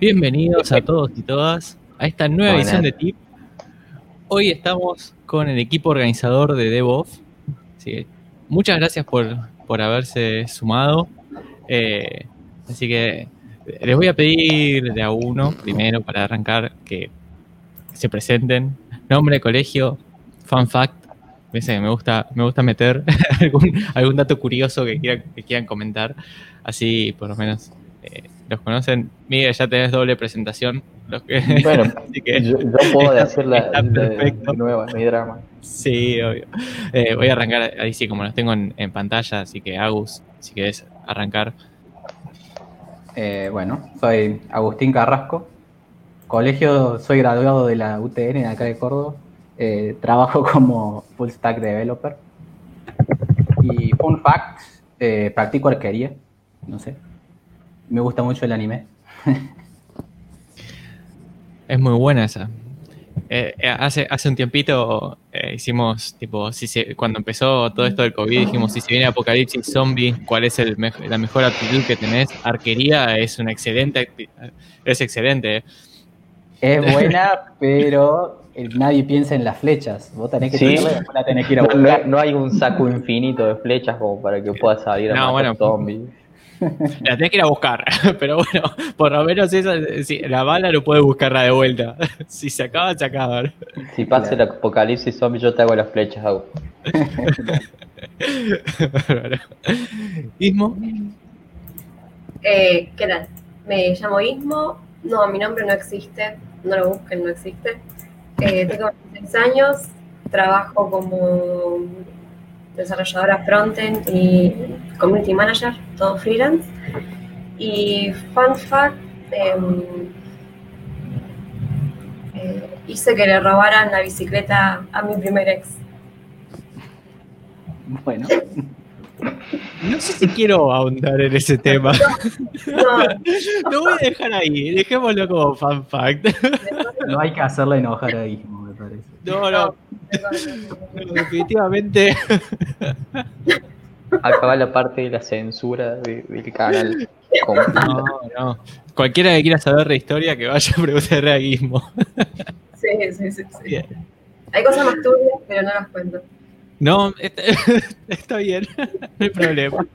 Bienvenidos a todos y todas a esta nueva edición de TIP. Hoy estamos con el equipo organizador de DevOff. muchas gracias por, por haberse sumado. Eh, así que les voy a pedir de a uno, primero, para arrancar, que se presenten. Nombre, colegio, fan fact. Me gusta, me gusta meter algún, dato curioso que quieran, que quieran comentar. Así, por lo menos, eh, los conocen. Miguel, ya tenés doble presentación. bueno, yo, puedo decir la, nueva, mi drama. Sí, obvio. Eh, voy a arrancar ahí sí, como los tengo en, pantalla, así que Agus, si querés arrancar. Eh, bueno, soy Agustín Carrasco. Colegio, soy graduado de la UTN de acá de Córdoba. trabajo como full stack developer. Y fun fact, practico arquería. No sé, me gusta mucho el anime. es muy buena esa. Eh, eh, hace, hace un tiempito eh, hicimos, tipo, si cuando empezó todo esto del COVID, dijimos, si se viene Apocalipsis Zombie, ¿cuál es el la mejor actitud que tenés? Arquería es una excelente, es excelente. Es buena, pero nadie piensa en las flechas. Vos tenés que ¿Sí? la tenés que ir a buscar. No, hay un saco infinito de flechas como para que puedas salir a no, bueno, zombies. La tenés que ir a buscar, pero bueno, por lo menos esa, la bala lo puedes buscarla de vuelta. Si se acaba, se acaba. Si pasa el apocalipsis zombie, yo te hago las flechas, Ismo. Eh, ¿Qué tal? Me llamo Ismo. No, mi nombre no existe. No lo busquen, no existe. Eh, tengo 26 años. Trabajo como desarrolladora frontend y community manager, todo freelance. Y fun fact, em, eh, hice que le robaran la bicicleta a mi primer ex. Bueno. No sé si quiero ahondar en ese tema. No, Lo voy a dejar ahí, dejémoslo como fun fact. No hay que hacerle enojar ahí, me parece. No, no. definitivamente. Acaba la parte de la censura del canal. No, no. Cualquiera que quiera saber de historia que vaya a preguntar a Guismo. Sí, sí, sí. sí. Hay cosas más turbias, pero no las cuento. No, está, bien, no hay problema.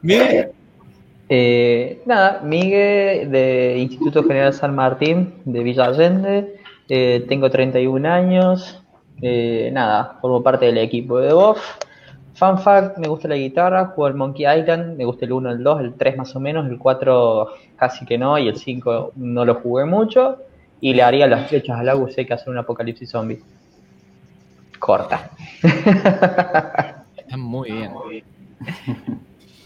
Miguel. Eh, nada, Miguel de Instituto General San Martín de Villa Allende. Eh, tengo 31 años. Eh, nada, formo parte del equipo de DevOps. Fun fact, me gusta la guitarra, juego el Monkey Island, me gusta el 1, el 2, el 3 más o menos, el 4 casi que no y el 5 no lo jugué mucho. Y le haría las flechas al agua, que hacer un apocalipsis zombie. Corta. Está muy bien.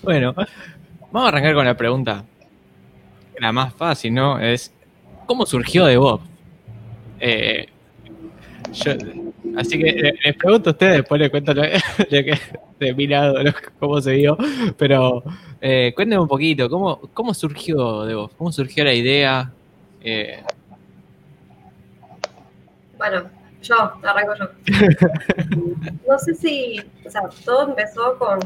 Bueno, vamos a arrancar con la pregunta. La más fácil, ¿no? Es, ¿cómo surgió DevOps? Eh, así que les pregunto a ustedes, después les cuento de mi lado cómo se dio, pero eh, cuéntenme un poquito, ¿cómo, cómo surgió de vos? ¿Cómo surgió la idea? Eh, bueno, yo, arranco yo. no sé si, o sea, todo empezó con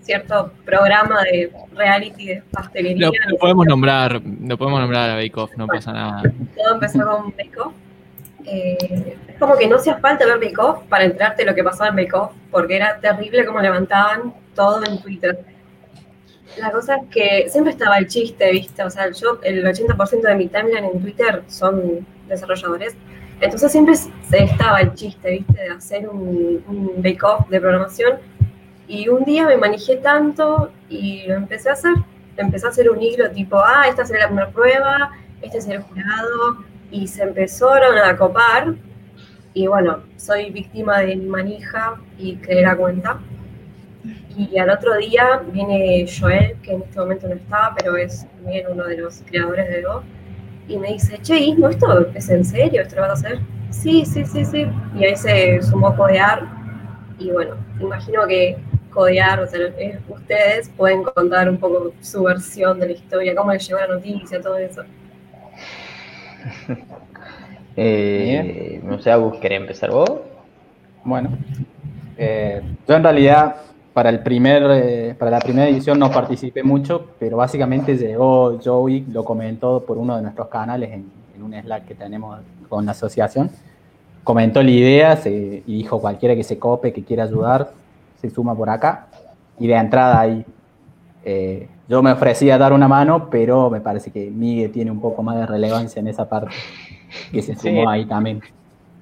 cierto programa de reality de pastelería. Lo, podemos nombrar, lo podemos nombrar a Bake Off, no pasa nada. Todo empezó con Bake Off eh, es como que no hacía falta ver Bake Off para enterarte de lo que pasaba en Bake Off, porque era terrible como levantaban todo en Twitter. La cosa es que siempre estaba el chiste, ¿viste? O sea, yo, el 80% de mi timeline en Twitter son desarrolladores. Entonces siempre estaba el chiste, ¿viste? De hacer un, un Bake Off de programación. Y un día me manejé tanto y lo empecé a hacer. Empecé a hacer un hilo tipo, ah, esta será la primera prueba, este es el jurado, y se empezaron a copar y bueno, soy víctima de mi manija y creé la cuenta. Y al otro día viene Joel, que en este momento no estaba, pero es también uno de los creadores de Go, y me dice, che, Ismo, ¿esto es en serio? ¿Esto lo vas a hacer? Sí, sí, sí, sí. Y ahí se sumó Codear, y bueno, imagino que Codear, o sea, eh, ustedes pueden contar un poco su versión de la historia, cómo les llegó la noticia, todo eso. eh, no sé, Agus, ¿querés empezar vos? Bueno, eh, yo en realidad para, el primer, eh, para la primera edición no participé mucho, pero básicamente llegó Joey, lo comentó por uno de nuestros canales en, un Slack que tenemos con la asociación. Comentó la idea y dijo cualquiera que se cope, que quiera ayudar, se suma por acá. Y de entrada ahí, eh, yo me ofrecía dar una mano, pero me parece que Miguel tiene un poco más de relevancia en esa parte, que se sumó ahí también.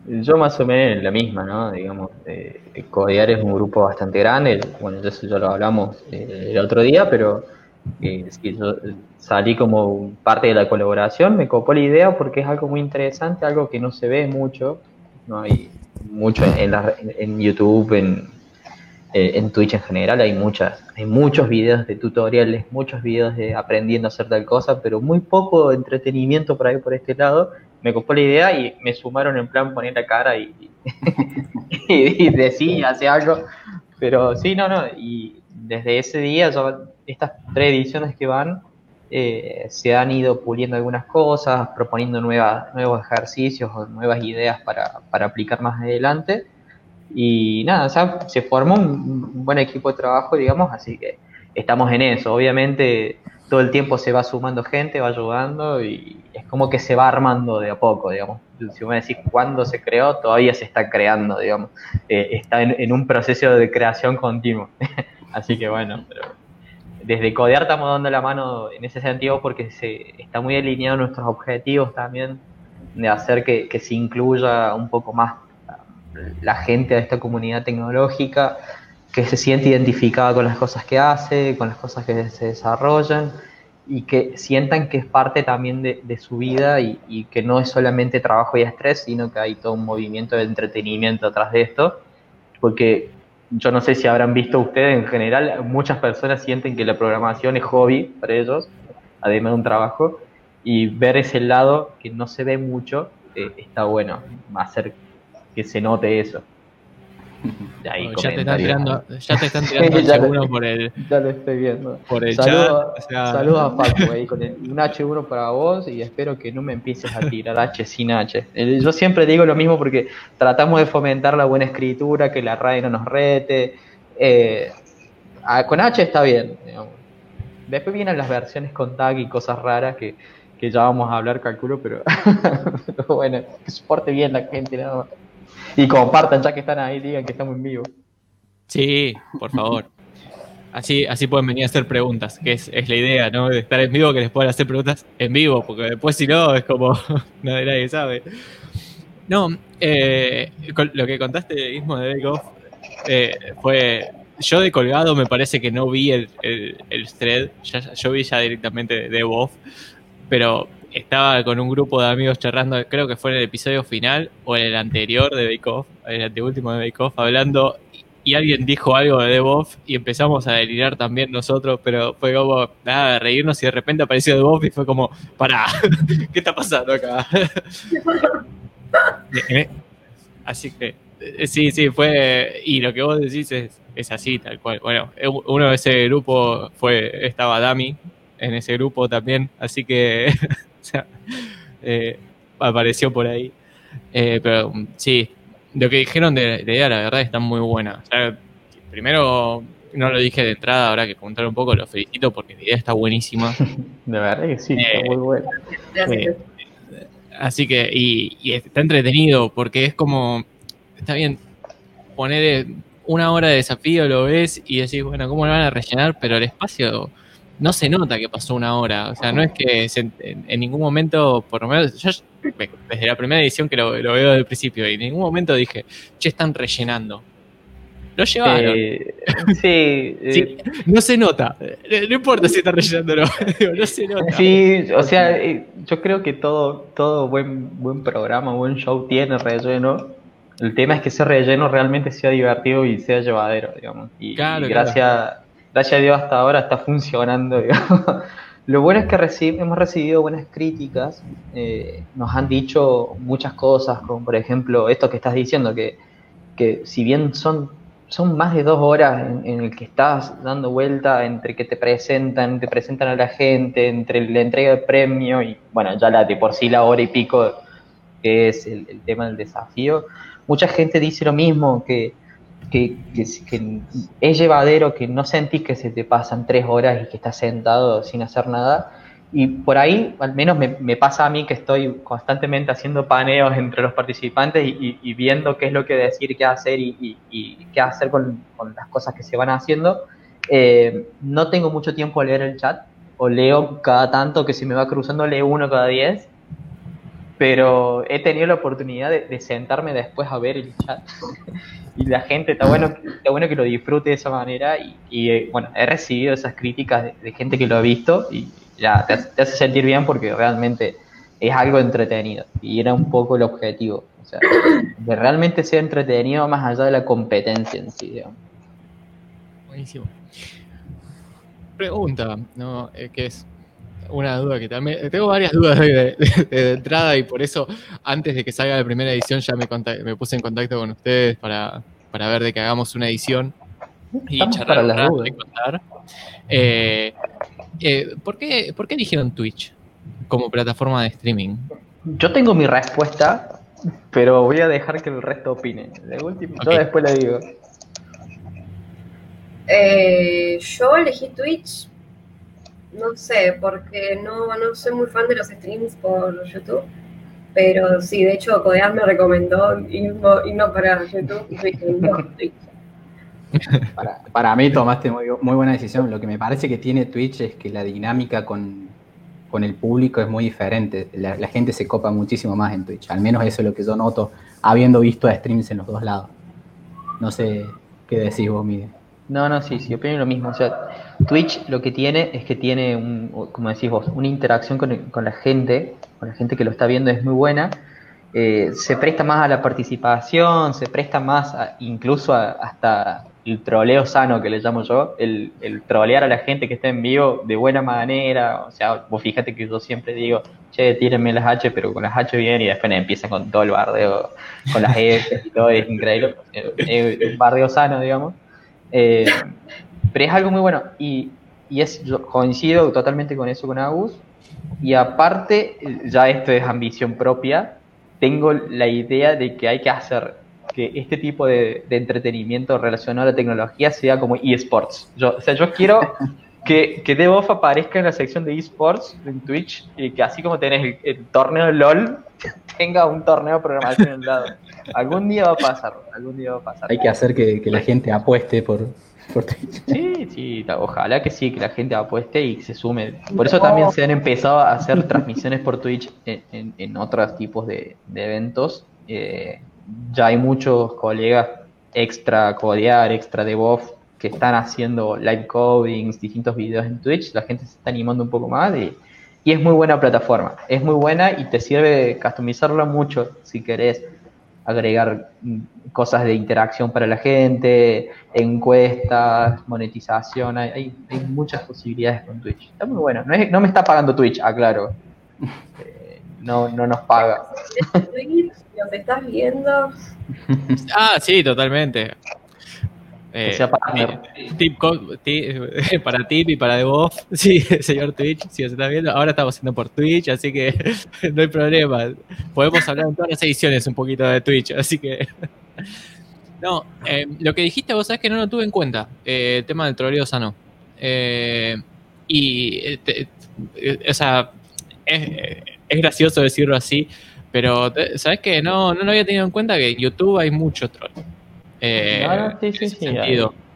Yo más o menos la misma, ¿no? Digamos, eh, Codear es un grupo bastante grande, bueno, eso ya lo hablamos eh, el otro día, pero eh, yo salí como parte de la colaboración, me copó la idea porque es algo muy interesante, algo que no se ve mucho, no hay mucho en, en YouTube, en, eh, en Twitch en general, hay muchas, hay muchos videos de tutoriales, muchos videos de aprendiendo a hacer tal cosa, pero muy poco entretenimiento por ahí por este lado me copó la idea y me sumaron en plan poner la cara y, y, decir, hace algo. Pero sí, no, no. Y desde ese día, estas tres ediciones que van, eh, se han ido puliendo algunas cosas, proponiendo nuevas, nuevos ejercicios o nuevas ideas para, para aplicar más adelante. Y nada, sea, se formó un buen equipo de trabajo, digamos, así que estamos en eso. Obviamente todo el tiempo se va sumando gente, va ayudando y es como que se va armando de a poco, digamos. Si me decís cuándo se creó, todavía se está creando, digamos. Eh, está en, un proceso de creación continuo. Así que bueno, pero desde Codear estamos dando la mano en ese sentido porque se está muy alineado nuestros objetivos también de hacer que se incluya un poco más la gente de esta comunidad tecnológica que se siente identificada con las cosas que hace, con las cosas que se desarrollan y que sientan que es parte también de, su vida y, que no es solamente trabajo y estrés, sino que hay todo un movimiento de entretenimiento atrás de esto, porque yo no sé si habrán visto ustedes, en general muchas personas sienten que la programación es hobby para ellos, además de un trabajo, y ver ese lado que no se ve mucho eh, está bueno, hacer que se note eso ya, te están tirando, ya te están tirando H1 por el. Ya lo estoy viendo. Por el Saludo, chat. Saludos a Paco ahí con un H1 para vos y espero que no me empieces a tirar H sin H. Yo siempre digo lo mismo porque tratamos de fomentar la buena escritura, que la RAE no nos rete. Eh, con H está bien. Después vienen las versiones con tag y cosas raras que, que ya vamos a hablar, calculo, pero, pero bueno, que soporte bien la gente nada más. Y compartan, ya que están ahí, digan que estamos en vivo. Sí, por favor. Así, así pueden venir a hacer preguntas, que es, la idea, ¿no? De estar en vivo, que les puedan hacer preguntas en vivo, porque después si no, es como nadie, sabe. No, eh, lo que contaste mismo de Bake Off eh, fue. Yo de colgado me parece que no vi el, el, thread, yo vi ya directamente de Off, pero estaba con un grupo de amigos charlando, creo que fue en el episodio final o en el anterior de Bake Off, el anteúltimo de Bake Off, hablando y alguien dijo algo de DevOps y empezamos a delirar también nosotros, pero fue como nada de reírnos y de repente apareció DevOps y fue como, pará, ¿qué está pasando acá? Eh, así que eh, sí, sí, fue, y lo que vos decís es, es así, tal cual. Bueno, uno de ese grupo fue, estaba Dami en ese grupo también, así que o sea, eh, apareció por ahí. Eh, pero sí, lo que dijeron de, de, ella, la verdad, está muy buena. primero, no lo dije de entrada, ahora que contar un poco, lo felicito porque la idea está buenísima. De verdad que sí, está eh, muy buena. así que, y, y, está entretenido porque es como, está bien, poner una hora de desafío, lo ves y decís, bueno, ¿cómo lo van a rellenar? Pero el espacio no se nota que pasó una hora. O sea, no es que en, ningún momento, por lo menos, yo desde la primera edición que lo, veo desde el principio, y en ningún momento dije, che, están rellenando. Lo llevaron. Eh, sí, sí, No se nota. No importa si están rellenando o no. no se nota. Sí, o sea, eh, yo creo que todo, todo buen, buen programa, buen show tiene relleno. El tema es que ese relleno realmente sea divertido y sea llevadero, digamos. Y, gracias gracias a Dios hasta ahora está funcionando. Lo bueno es que hemos recibido buenas críticas, eh, nos han dicho muchas cosas, como por ejemplo esto que estás diciendo, que, si bien son, más de dos horas en, el que estás dando vuelta entre que te presentan, te presentan a la gente, entre la entrega de premio y bueno, ya la de por sí la hora y pico que es el tema del desafío, mucha gente dice lo mismo, que que, es llevadero, que no sentís que se te pasan tres horas y que estás sentado sin hacer nada. Y por ahí, al menos me, pasa a mí que estoy constantemente haciendo paneos entre los participantes y, viendo qué es lo que decir, qué hacer y, qué hacer con, las cosas que se van haciendo. Eh, no tengo mucho tiempo a leer el chat, o leo cada tanto que si me va cruzando, leo uno cada diez pero he tenido la oportunidad de, sentarme después a ver el chat. Y la gente está bueno está bueno que lo disfrute de esa manera y, eh, bueno he recibido esas críticas de, gente que lo ha visto y ya te, hace sentir bien porque realmente es algo entretenido y era un poco el objetivo. O sea de realmente ser entretenido más allá de la competencia en sí digamos. buenísimo. Pregunta no eh, que es una duda que también. Tengo varias dudas de, entrada y por eso, antes de que salga la primera edición, ya me, me puse en contacto con ustedes para, ver de que hagamos una edición y charlar para y contar. Eh, eh, ¿por, qué, ¿Por qué eligieron Twitch como plataforma de streaming? Yo tengo mi respuesta, pero voy a dejar que el resto opine. Yo después le digo. Eh, yo elegí Twitch no sé, porque no, no soy muy fan de los streams por YouTube. Pero sí, de hecho, Codear me recomendó y no para YouTube para, para mí tomaste muy, buena decisión. Lo que me parece que tiene Twitch es que la dinámica con, el público es muy diferente. La, gente se copa muchísimo más en Twitch. Al menos eso es lo que yo noto, habiendo visto streams en los dos lados. No sé qué decís vos, Miguel. No, no, sí, sí, opino lo mismo. O sea, Twitch lo que tiene es que tiene, un, como decís vos, una interacción con, la gente, con la gente que lo está viendo es muy buena. Eh, se presta más a la participación, se presta más incluso hasta el troleo sano que le llamo yo, el, el, trolear a la gente que está en vivo de buena manera. O sea, vos fíjate que yo siempre digo, che, tírenme las H, pero con las H bien y después empieza con todo el bardeo, con las F y todo, es increíble. Un bardeo sano, digamos. Eh, pero es algo muy bueno y, y es, yo coincido totalmente con eso con Agus. Y aparte, ya esto es ambición propia, tengo la idea de que hay que hacer que este tipo de, entretenimiento relacionado a la tecnología sea como eSports. Yo, o sea, yo quiero que, que DevOps aparezca en la sección de eSports en Twitch y que así como tenés el, torneo de LOL, tenga un torneo de programación en el lado. Algún día va a pasar, algún día va a pasar. Hay que hacer que, la gente apueste por, Twitch. Sí, sí, ojalá que sí, que la gente apueste y se sume. Por eso también se han empezado a hacer transmisiones por Twitch en, otros tipos de, eventos. Eh, ya hay muchos colegas extra codear, extra DevOps que están haciendo live codings, distintos videos en Twitch, la gente se está animando un poco más y, es muy buena plataforma. Es muy buena y te sirve customizarla mucho si querés agregar mm, cosas de interacción para la gente, encuestas, monetización, hay, hay, muchas posibilidades con Twitch. Está muy bueno. No, no me está pagando Twitch, aclaro. Eh, no, no nos paga. Twitch, ¿Nos estás viendo? Ah, sí, totalmente. Eh, tip, para Tip y para DevOps, sí, señor Twitch, si os está viendo, ahora estamos haciendo por Twitch, así que no hay problema. Podemos hablar en todas las ediciones un poquito de Twitch, así que... No, eh, lo que dijiste vos sabés que no lo tuve en cuenta, eh, el tema del troleo sano. y, o sea, es, gracioso decirlo así, pero sabes que no, no lo había tenido en cuenta que en YouTube hay mucho troll. Eh,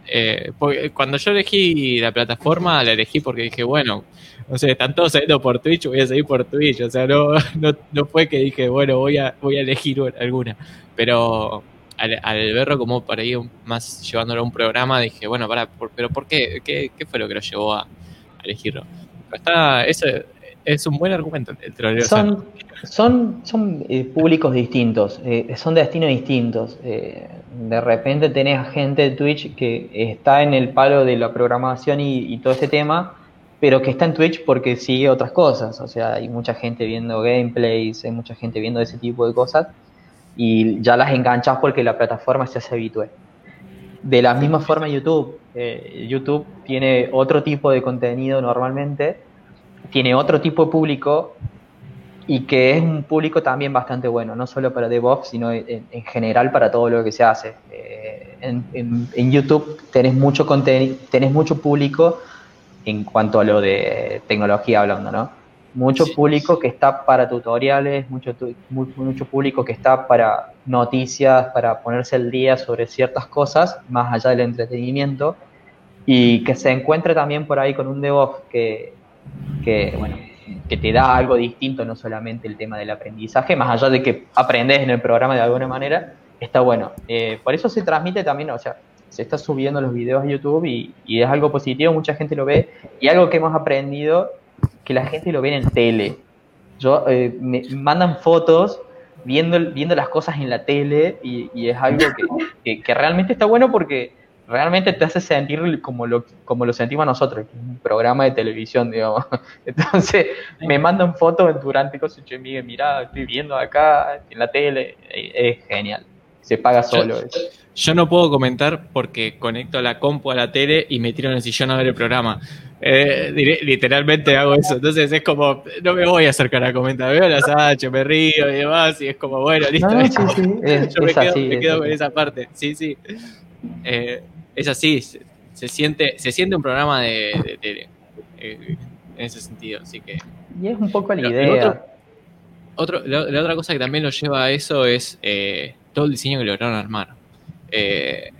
eh, cuando yo elegí la plataforma, la elegí porque dije, bueno, no sé, están todos saliendo por Twitch, voy a seguir por Twitch. O sea, no, no, fue que dije, bueno, voy a, voy a elegir alguna. Pero al, verlo como para ir más llevándolo a un programa, dije, bueno, para, pero ¿por qué? qué? fue lo que lo llevó a, elegirlo? está, eso es un buen argumento. son, son, son eh, públicos distintos, son destinos distintos de repente tenés gente de Twitch que está en el palo de la programación y, todo este tema, pero que está en Twitch porque sigue otras cosas. O sea, hay mucha gente viendo gameplays, hay mucha gente viendo ese tipo de cosas y ya las enganchas porque la plataforma se hace habitual. De la misma forma YouTube. Eh, YouTube tiene otro tipo de contenido normalmente, tiene otro tipo de público y que es un público también bastante bueno, no solo para DevOps, sino en, general para todo lo que se hace. Eh, en, en- en YouTube tenés mucho contenido, tenés mucho público en cuanto a lo de tecnología hablando, ¿no? Mucho Sí. público que está para tutoriales, mucho, tu- mu- mucho público que está para noticias, para ponerse al día sobre ciertas cosas, más allá del entretenimiento, y que se encuentre también por ahí con un DevOps que, que, bueno, que te da algo distinto, no solamente el tema del aprendizaje, más allá de que aprendes en el programa de alguna manera, está bueno. Eh, por eso se transmite también, o sea, se está subiendo los videos a YouTube y, y es algo positivo, mucha gente lo ve, y algo que hemos aprendido, que la gente lo ve en tele. Yo, eh, me mandan fotos viendo, viendo las cosas en la tele y, y es algo que, que- que realmente está bueno porque realmente te hace sentir como lo, como lo sentimos nosotros, que es un programa de televisión, digamos. Entonces, me mandan fotos durante cosas, che, Miguel, mirá, estoy viendo acá en la tele, eh, es genial. Se paga solo. eso. Yo no puedo comentar porque conecto la compu a la tele y me tiro en el sillón a ver el programa. Eh, dire- literalmente hago eso. Entonces es como, no me voy a acercar a comentar. Veo las H, me río y demás. Y es como, bueno, listo. No, sí, sí, es, Yo me es quedo, así. me es quedo con esa parte. Sí, sí. Eh, es así. Se, se siente, se siente un programa de, de tele. eh, en ese sentido. Así que. Y es un poco la idea. otro- Otro, la, la otra cosa que también lo lleva a eso es eh, todo el diseño que lograron armar. Eh,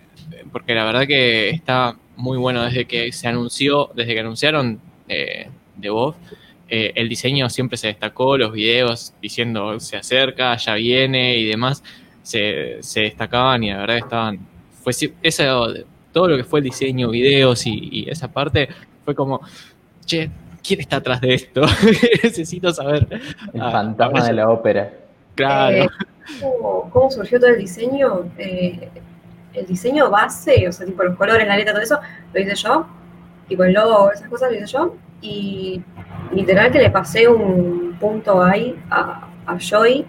porque la verdad que está muy bueno desde que se anunció, desde que anunciaron eh, The Wolf, eh, el diseño siempre se destacó, los videos diciendo se acerca, ya viene y demás, se, se destacaban y la verdad estaban, fue eso, todo lo que fue el diseño, videos y, y esa parte fue como, che, ¿quién está atrás de esto? Necesito saber. El Ah, fantasma de la ópera. Claro. Eh, ¿cómo, cómo surgió todo el diseño? Eh, el diseño base, o sea, tipo los colores, la letra, todo eso, lo hice yo. Tipo el logo, esas cosas lo hice yo. Y literal que le pasé un punto ahí a, a Joy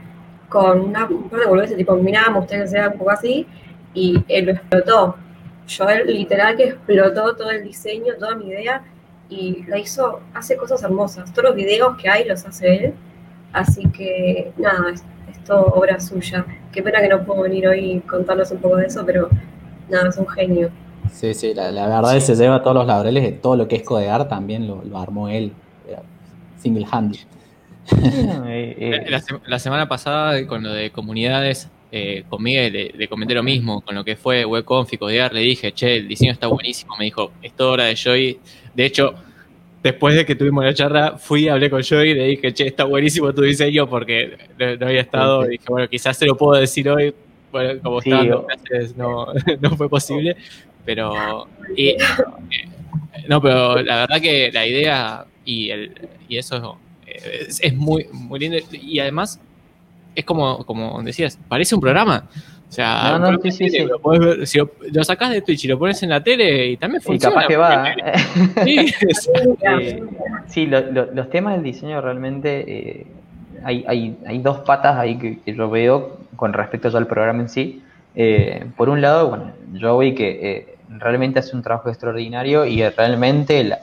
con una, un par de boludeces, tipo, mirá, que sea un poco así, y él lo explotó. Joel literal que explotó todo el diseño, toda mi idea, y la hizo, hace cosas hermosas. Todos los videos que hay los hace él. Así que nada, es, es todo obra suya. Qué pena que no puedo venir hoy y contarnos un poco de eso, pero nada, es un genio. Sí, sí, la, la verdad es que se lleva todos los laureles de todo lo que es codear, también lo, lo armó él, eh, single handed. Eh, eh, la semana pasada, con lo de comunidades, eh, con Miguel le, le comenté lo mismo, con lo que fue webconf y codear, le dije, che, el diseño está buenísimo, me dijo, es toda hora de Joy. De hecho, después de que tuvimos la charla, fui, hablé con Joy y le dije, che, está buenísimo tu diseño porque no, había estado. Sí. Y dije, bueno, quizás se lo puedo decir hoy, bueno, como Sí, o- clases, no, no fue posible, pero... y- eh, no, pero la verdad que la idea y, el, y eso eh, es, es muy, muy lindo. Y además, es como, como decías, parece un programa. O sea, No, no, sí, sí. Lo, ver- si lo, lo sacás de Twitch y lo pones en la tele y también y funciona. capaz que va. ¿eh? Sí, Eh, sí, lo- lo- los temas del diseño realmente eh, hay, hay, hay dos patas ahí que, que yo veo con respecto al programa en sí. Eh, por un lado, bueno, Joey que eh, realmente hace un trabajo extraordinario y realmente la-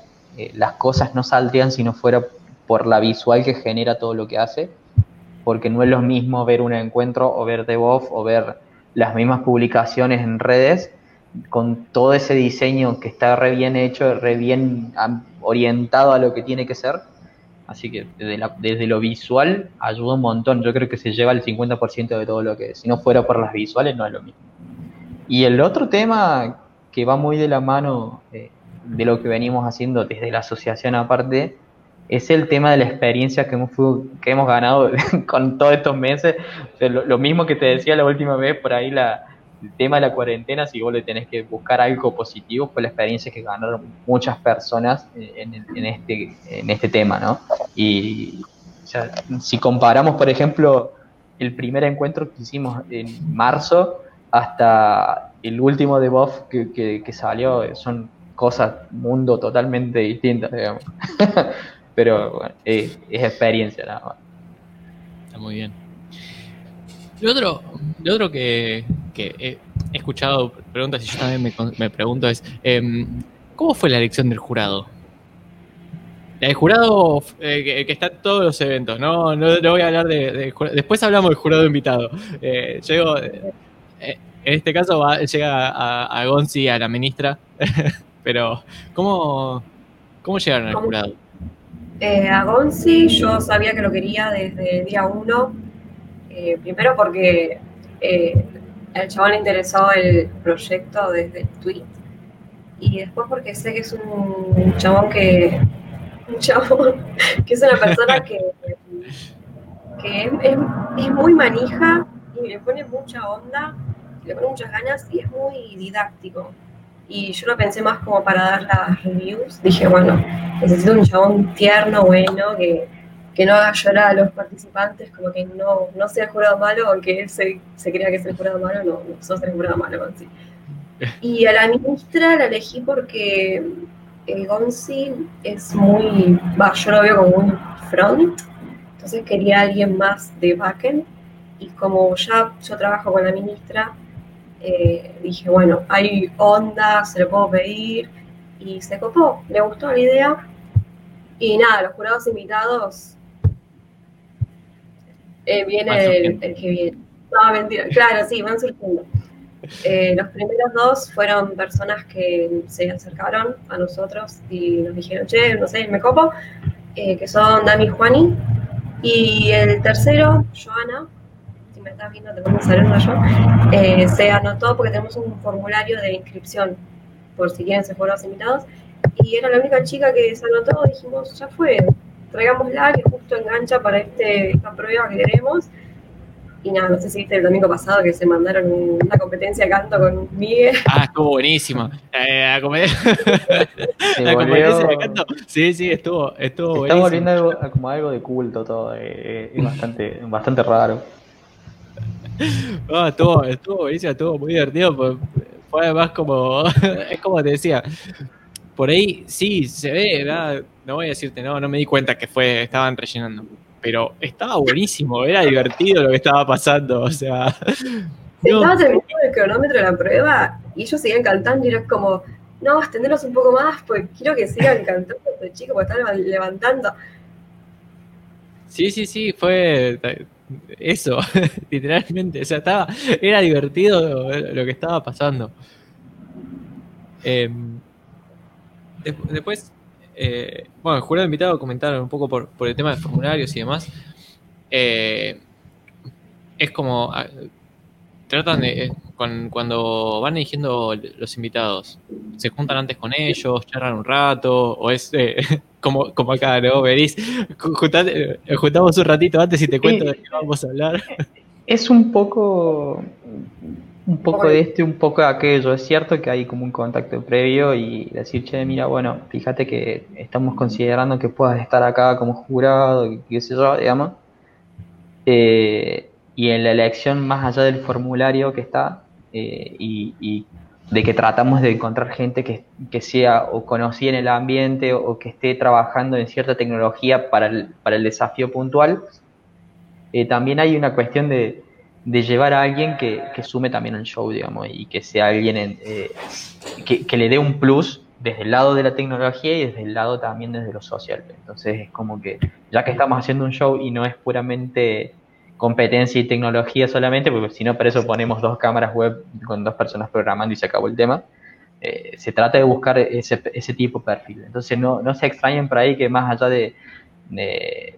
las cosas no saldrían si no fuera por la visual que genera todo lo que hace, porque no es lo mismo ver un encuentro o ver DevOps o ver las mismas publicaciones en redes con todo ese diseño que está re bien hecho, re bien orientado a lo que tiene que ser. Así que desde, desde lo visual ayuda un montón. Yo creo que se lleva el 50% de todo lo que Si no fuera por las visuales, no es lo mismo. Y el otro tema que va muy de la mano eh, de lo que venimos haciendo desde la asociación aparte, es el tema de la experiencia que hemos, que hemos ganado con todos estos meses. Lo, mismo que te decía la última vez, por ahí la, el tema de la cuarentena, si vos le tenés que buscar algo positivo, fue la experiencia que ganaron muchas personas en, en- este, en este tema, ¿no? Y si comparamos, por ejemplo, el primer encuentro que hicimos en marzo hasta el último de Buff que, que- que salió, son cosas, mundo totalmente distintas, digamos. Pero bueno, es, es experiencia nada más. Está muy bien. Lo otro, lo otro que, que he, escuchado preguntas y yo también me, me pregunto es, em, ¿cómo fue la elección del jurado? El jurado eh, que, que está en todos los eventos, no, no, no voy a hablar de, de Después hablamos del jurado invitado. Eh, digo, eh, eh, en este caso va, llega a, a Gonzi, a la ministra, pero ¿cómo, cómo llegaron al jurado? Eh, a Gonzi yo sabía que lo quería desde el día uno. Eh, primero porque eh, al chabón le interesó el proyecto desde el tweet. Y después porque sé que es un chabón que. Un chabón que es una persona que, que es muy manija y le pone mucha onda, le pone muchas ganas y es muy didáctico. Y yo lo pensé más como para dar las reviews. Dije, bueno, necesito un chabón tierno, bueno, que, que no haga llorar a los participantes, como que no, no sea el jurado malo, aunque él se, se crea que es el jurado malo, no, no sos el jurado malo, Gonzi. Y a la ministra la elegí porque el Gonzi es muy, yo lo veo como muy front, entonces quería a alguien más de backend, y como ya yo trabajo con la ministra, eh, dije, bueno, hay onda, se lo puedo pedir, y se copó, le gustó la idea. Y nada, los jurados invitados, eh, viene el, que viene. No, mentira, claro, sí, van surgiendo. Eh, los primeros dos fueron personas que se acercaron a nosotros y nos dijeron, che, no sé, me copo, eh, que son Dami y Juani. Y el tercero, Joana, me estás viendo, te mando un saludo yo, eh, se anotó porque tenemos un formulario de inscripción por si quieren ser jurados invitados. Y era la única chica que se anotó, dijimos, ya fue, traigámosla, que justo engancha para este, esta prueba que queremos. Y nada, no sé si viste el domingo pasado que se mandaron una competencia de canto con Miguel. Ah, estuvo buenísimo. Eh, la competencia de canto. Sí, sí, estuvo, estuvo se buenísimo. está volviendo algo, como algo de culto todo. eh, es bastante, bastante raro. No, estuvo, estuvo buenísimo, estuvo muy divertido. Fue, además como, es como te decía, por ahí sí se ve, ¿verdad? no voy a decirte, no, no me di cuenta que fue, estaban rellenando. Pero estaba buenísimo, era divertido lo que estaba pasando, o sea. Se no, estaba terminando el cronómetro de la prueba y ellos seguían cantando y era como, no, extenderlos un poco más, pues quiero que sigan cantando estos chicos porque están levantando. Sí, sí, sí, fue eso, literalmente. O sea, estaba, era divertido lo que estaba pasando. Des- después, eh, bueno, el jurado invitado comentaron un poco por, por el tema de formularios y demás. Eh, es como, ah, tratan de, eh, cuando van eligiendo los invitados, se juntan antes con ellos, charlan un rato, o es como, como acá, ¿no? Venís, ju- juntate- juntamos un ratito antes y te cuento de qué vamos a hablar. Es un poco un poco de este, un poco de aquello. Es cierto que hay como un contacto previo y decir, che, mira, bueno, fíjate que estamos considerando que puedas estar acá como jurado, y qué sé yo, digamos. Eh, y en la elección, más allá del formulario que está, eh, y, y de que tratamos de encontrar gente que, que sea o conocida en el ambiente o, que esté trabajando en cierta tecnología para el, para el desafío puntual, eh, también hay una cuestión de, de llevar a alguien que, que, sume también al show, digamos, y que sea alguien en, eh, que, que, le dé un plus desde el lado de la tecnología y desde el lado también desde lo social. Entonces es como que, ya que estamos haciendo un show y no es puramente competencia y tecnología solamente, porque si no, para eso ponemos dos cámaras web con dos personas programando y se acabó el tema. Eh, se trata de buscar ese, ese tipo de perfil. Entonces no, no se extrañen por ahí que más allá de, de,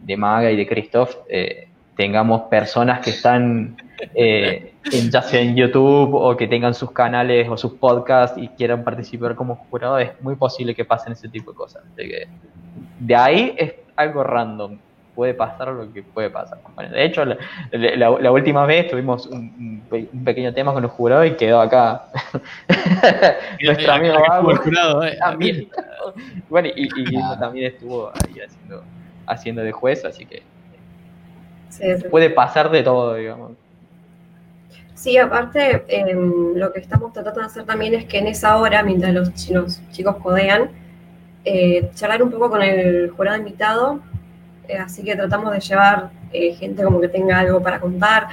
de, Maga y de Christoph, eh, tengamos personas que están eh, en, ya sea en YouTube o que tengan sus canales o sus podcasts y quieran participar como jurado, es muy posible que pasen ese tipo de cosas. Que, de ahí es algo random, puede pasar lo que puede pasar. Bueno, de hecho, la, la, la, última vez tuvimos un, un, pequeño tema con los jurados y quedó acá nuestro amigo. Jurado, eh. también. Bueno, y, y ah. también estuvo ahí haciendo, haciendo de juez, así que Sí, sí. puede pasar de todo, digamos. Sí, aparte, eh, lo que estamos tratando de hacer también es que en esa hora, mientras los, los chicos codean, eh, charlar un poco con el jurado invitado. Eh, así que tratamos de llevar eh, gente como que tenga algo para contar.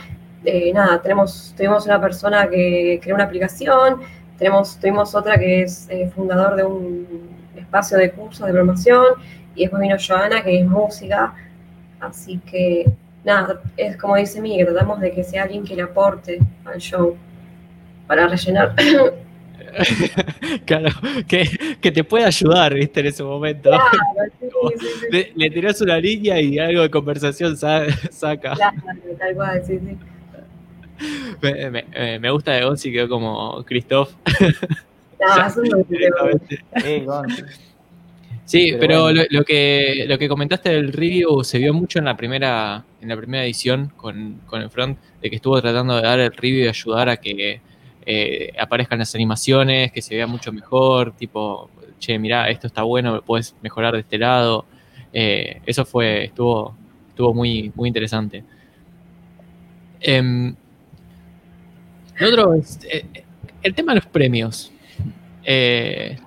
Eh, nada, tenemos, tuvimos una persona que creó una aplicación, tenemos, tuvimos otra que es fundador de un espacio de cursos de programación, y después vino Joana, que es música. Así que nada, es como dice Miguel, tratamos de que sea alguien que le aporte al show para rellenar. claro, que, que, te pueda ayudar, viste, en ese momento. Claro, sí, sí, sí. Le, le, tirás una línea y algo de conversación sa saca. Claro, tal cual, sí, sí. Me, me, eh, me gusta de Gonzi, quedó como Christoph. No, eso no Sí, Pero pero bueno. lo, lo que, lo que comentaste del review se vio mucho en la primera, en la primera edición con, con el front, de que estuvo tratando de dar el review y ayudar a que eh, aparezcan las animaciones, que se vea mucho mejor, tipo, che, mirá, esto está bueno, puedes mejorar de este lado. Eh, eso fue, estuvo, estuvo muy, muy interesante. Lo otro es eh, el tema de los premios. Eh,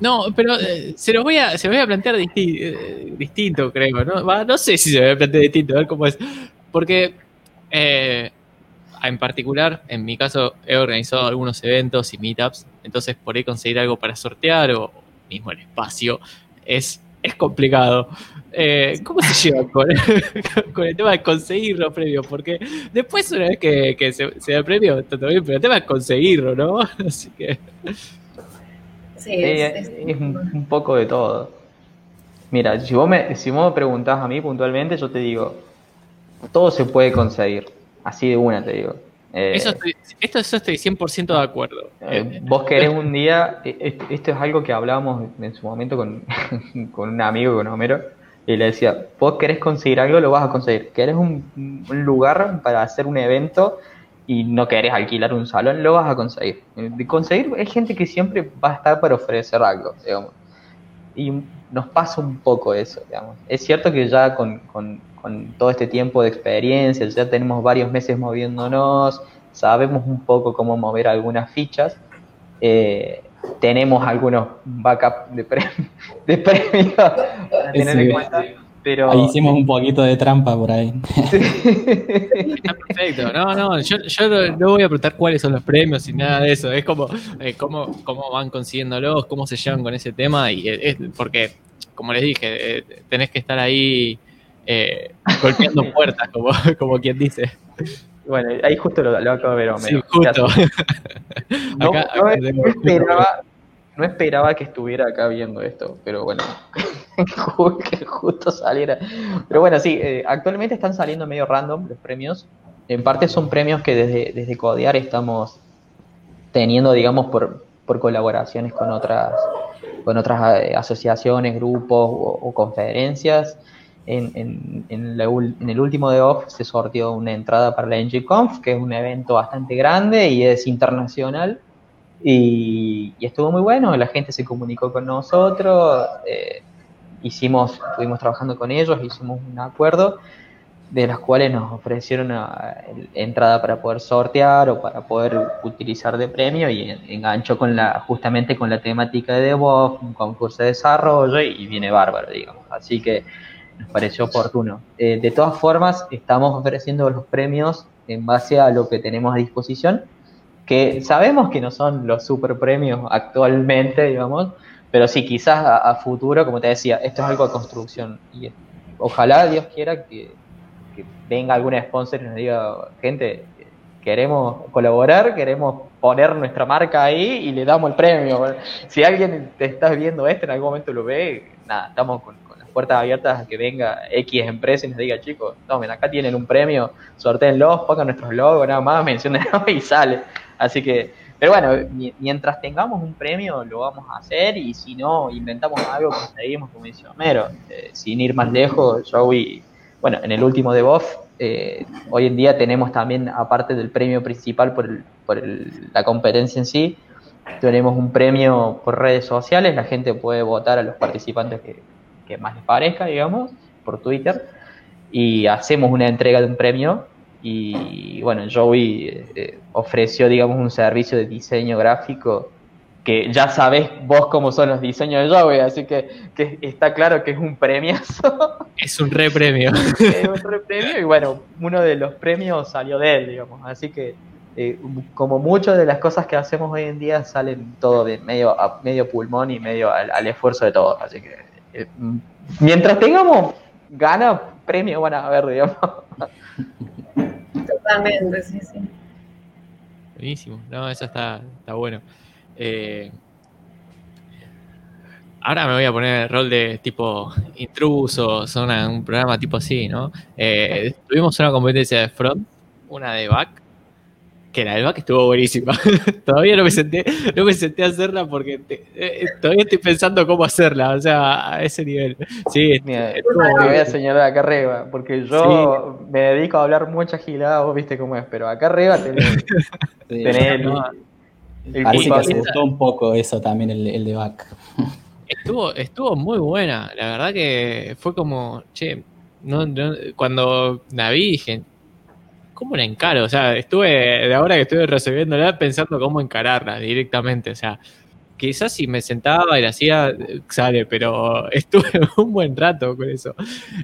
no, pero eh, se los voy a, se los voy a plantear disti- eh, distinto, creo. ¿no? No sé si se va a plantear distinto, a ver cómo es. Porque, eh, en particular, en mi caso, he organizado algunos eventos y meetups. Entonces, por ahí conseguir algo para sortear o mismo el espacio es, es complicado. Eh, ¿Cómo se lleva con, con el tema de conseguir los premios? Porque después, una vez que, que se, se da el premio, está todo bien, pero el tema es conseguirlo, ¿no? Así que. Sí, es, es, es- es un, un poco de todo. Mira, si vos, me, si vos me preguntás a mí puntualmente, yo te digo, todo se puede conseguir. Así de una te digo. Eh, Eso estoy, esto eso estoy 100% de acuerdo. eh, vos querés un día, eh, eh, esto es algo que hablábamos en su momento con, con un amigo, con Homero, y le decía, vos querés conseguir algo, lo vas a conseguir. Querés un, un lugar para hacer un evento y no querés alquilar un salón, lo vas a conseguir. Eh, De conseguir, hay gente que siempre va a estar para ofrecer algo, digamos. Y nos pasa un poco eso, digamos. Es cierto que ya con, con- con todo este tiempo de experiencia, ya tenemos varios meses moviéndonos, sabemos un poco cómo mover algunas fichas, eh, tenemos algunos backup de, pre- de premios para tener Sí. en cuenta, pero... Ahí hicimos un poquito de trampa por ahí. Está perfecto. No, no, yo, yo no, no voy a preguntar cuáles son los premios y nada de eso. Es como eh, cómo, cómo van consiguiéndolos, cómo se llevan con ese tema. y es, Porque, como les dije, eh, tenés que estar ahí eh, golpeando puertas, como, como quien dice. Bueno, ahí justo lo, lo acabo de ver, Sí, justo. No, Acá- no- acá no tengo- esperaba, no esperaba que estuviera acá viendo esto, pero bueno, que justo saliera. Pero bueno, sí, eh, actualmente están saliendo medio random los premios. En parte son premios que desde, desde Codear estamos teniendo, digamos, por, por colaboraciones con otras, con otras eh, asociaciones, grupos o, o conferencias. En, en- en la en el último de OFF se sortió una entrada para la NGConf, que es un evento bastante grande y es internacional. Y, y estuvo muy bueno, la gente se comunicó con nosotros, eh, hicimos, estuvimos trabajando con ellos, hicimos un acuerdo de las cuales nos ofrecieron una el- entrada para poder sortear o para poder utilizar de premio y en- enganchó con la, justamente con la temática de DevOps, un concurso de desarrollo y viene bárbaro, digamos. Así que nos pareció oportuno. Eh, de todas formas, estamos ofreciendo los premios en base a lo que tenemos a disposición, que sabemos que no son los super premios actualmente, digamos, pero sí, quizás a, a futuro, como te decía, esto es algo de construcción. Y ojalá Dios quiera que, que venga algún sponsor y nos diga, gente, queremos colaborar, queremos poner nuestra marca ahí y le damos el premio. Si alguien te estás viendo esto, en algún momento lo ve, nada, estamos con, puertas abiertas a que venga X empresa y nos diga, chicos, tomen, acá tienen un premio, sorteenlos, pongan nuestros logos, nada más, menciónenlo y sale. Así que, pero bueno, mi- mientras tengamos un premio lo vamos a hacer y si no, inventamos algo, conseguimos, como dice Homero, Eh, sin ir más lejos, Joey, bueno, en el último de BOF, eh, hoy en día tenemos también, aparte del premio principal por, el- por el- la competencia en sí, tenemos un premio por redes sociales, la gente puede votar a los participantes que, que más les parezca, digamos, por Twitter, y hacemos una entrega de un premio y bueno, Joey eh, ofreció, digamos, un servicio de diseño gráfico que ya sabés vos cómo son los diseños de Joey, así que, que está claro que es un premiazo, Es un re premio. es un re premio y bueno, uno de los premios salió de él, digamos, así que eh, como muchas de las cosas que hacemos hoy en día salen todo de medio, a medio pulmón y medio al, al esfuerzo de todos, así que mientras tengamos ganas premios van a haber, digamos. Totalmente, sí, sí. Buenísimo. No, eso está, está bueno. Eh, ahora me voy a poner el rol de tipo intrusos, una- un programa tipo así, ¿no? Eh, tuvimos una competencia de front, una de back, que la del back estuvo buenísima. todavía no me senté, no me senté a hacerla porque te- eh, todavía estoy pensando cómo hacerla, o sea, a ese nivel. Sí, Mira, estuvo te voy a señalar acá arriba, porque yo me dedico a hablar mucha gilada, vos viste cómo es, pero acá arriba tenés, Sí, tenés el, no. el Parece que culpable. asustó un poco eso también, el, el de back. Estuvo, estuvo muy buena, la verdad que fue como, che, no, no- cuando la vi dije, ¿cómo la encaro? O sea, estuve, de ahora que estuve resolviéndola, pensando cómo encararla directamente, o sea, quizás si me sentaba y la hacía, sale, pero estuve un buen rato con eso.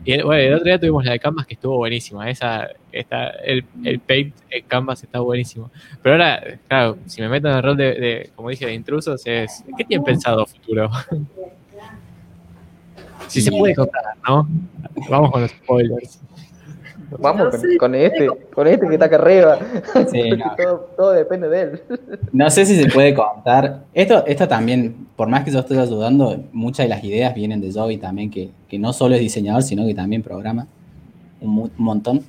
Y el- bueno, el otro día tuvimos la de Canvas que estuvo buenísima, esa, está, el, el Paint en Canvas está buenísimo. Pero ahora, claro, si me meto en el rol de, de, como dije, de intrusos, es, ¿qué tienen pensado futuro? Si se puede contar, ¿no? Vamos con los spoilers. Vamos No con, sé, con este, con este que está acá arriba. Sí, no. todo, todo depende de él. No sé si se puede contar. Esto, esto también, por más que yo esté ayudando, muchas de las ideas vienen de Joey también, que, que no solo es diseñador, sino que también programa un montón.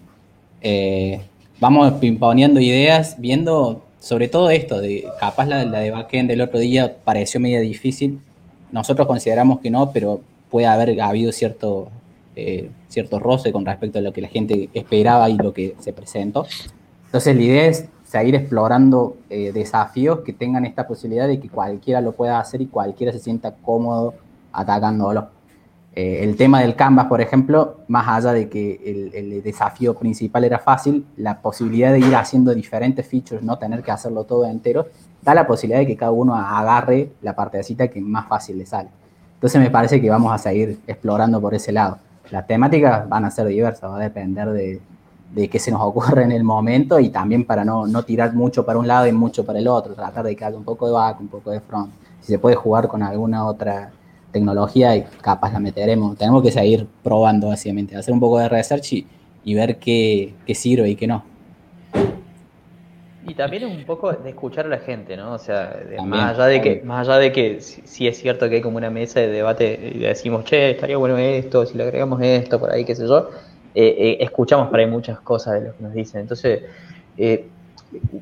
Eh, vamos pimponeando ideas, viendo sobre todo esto, de capaz la, la de backend del otro día pareció media difícil. Nosotros consideramos que no, pero puede haber habido cierto, eh, cierto roce con respecto a lo que la gente esperaba y lo que se presentó. Entonces la idea es seguir explorando eh, desafíos que tengan esta posibilidad de que cualquiera lo pueda hacer y cualquiera se sienta cómodo atacándolo. Eh, el tema del Canvas, por ejemplo, más allá de que el, el desafío principal era fácil, la posibilidad de ir haciendo diferentes features, no tener que hacerlo todo entero, da la posibilidad de que cada uno agarre la partecita que más fácil le sale. Entonces me parece que vamos a seguir explorando por ese lado. Las temáticas van a ser diversas, va a depender de, de qué se nos ocurre en el momento y también para no, no tirar mucho para un lado y mucho para el otro, tratar de que haya un poco de back, un poco de front. Si se puede jugar con alguna otra tecnología, y capaz la meteremos. Tenemos que seguir probando, básicamente, hacer un poco de research y, y ver qué, qué sirve y qué no. Y también es un poco de escuchar a la gente, ¿no? O sea, de- También, más allá de que, más allá de que sí, sí es cierto que hay como una mesa de debate y decimos, che, estaría bueno esto, si le agregamos esto, por ahí, qué sé yo, eh, eh, escuchamos por ahí muchas cosas de lo que nos dicen. Entonces, eh,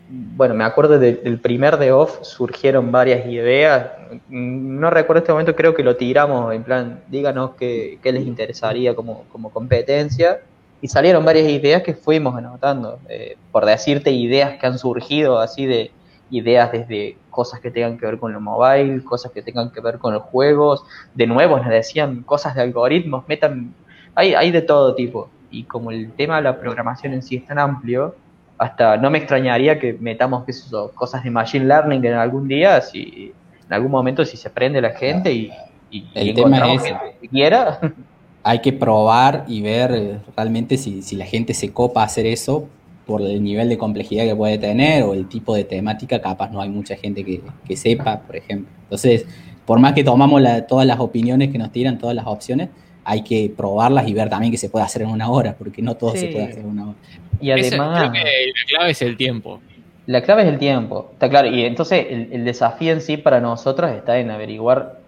bueno, me acuerdo de- del primer de off, surgieron varias ideas. No recuerdo este momento, creo que lo tiramos en plan, díganos qué, qué les interesaría como, como competencia. Y salieron varias ideas que fuimos anotando. Eh, por decirte, ideas que han surgido así de ideas desde cosas que tengan que ver con lo mobile, cosas que tengan que ver con los juegos. De nuevo nos decían cosas de algoritmos, metan. Hay, hay de todo tipo. Y como el tema de la programación en sí es tan amplio, hasta no me extrañaría que metamos yo, cosas de machine learning en algún día, si en algún momento si se prende la gente y, y, El y tema encontramos es que quiera. Hay que probar y ver eh, realmente si, si la gente se copa a hacer eso por el nivel de complejidad que puede tener o el tipo de temática, capaz no hay mucha gente que, que sepa, por ejemplo. Entonces, por más que tomamos la- todas las opiniones que nos tiran, todas las opciones, hay que probarlas y ver también que se puede hacer en una hora, porque no todo se puede hacer en una hora. Y Eso, además... creo que la clave es el tiempo. La clave es el tiempo, está claro. Y entonces el, el desafío en sí para nosotros está en averiguar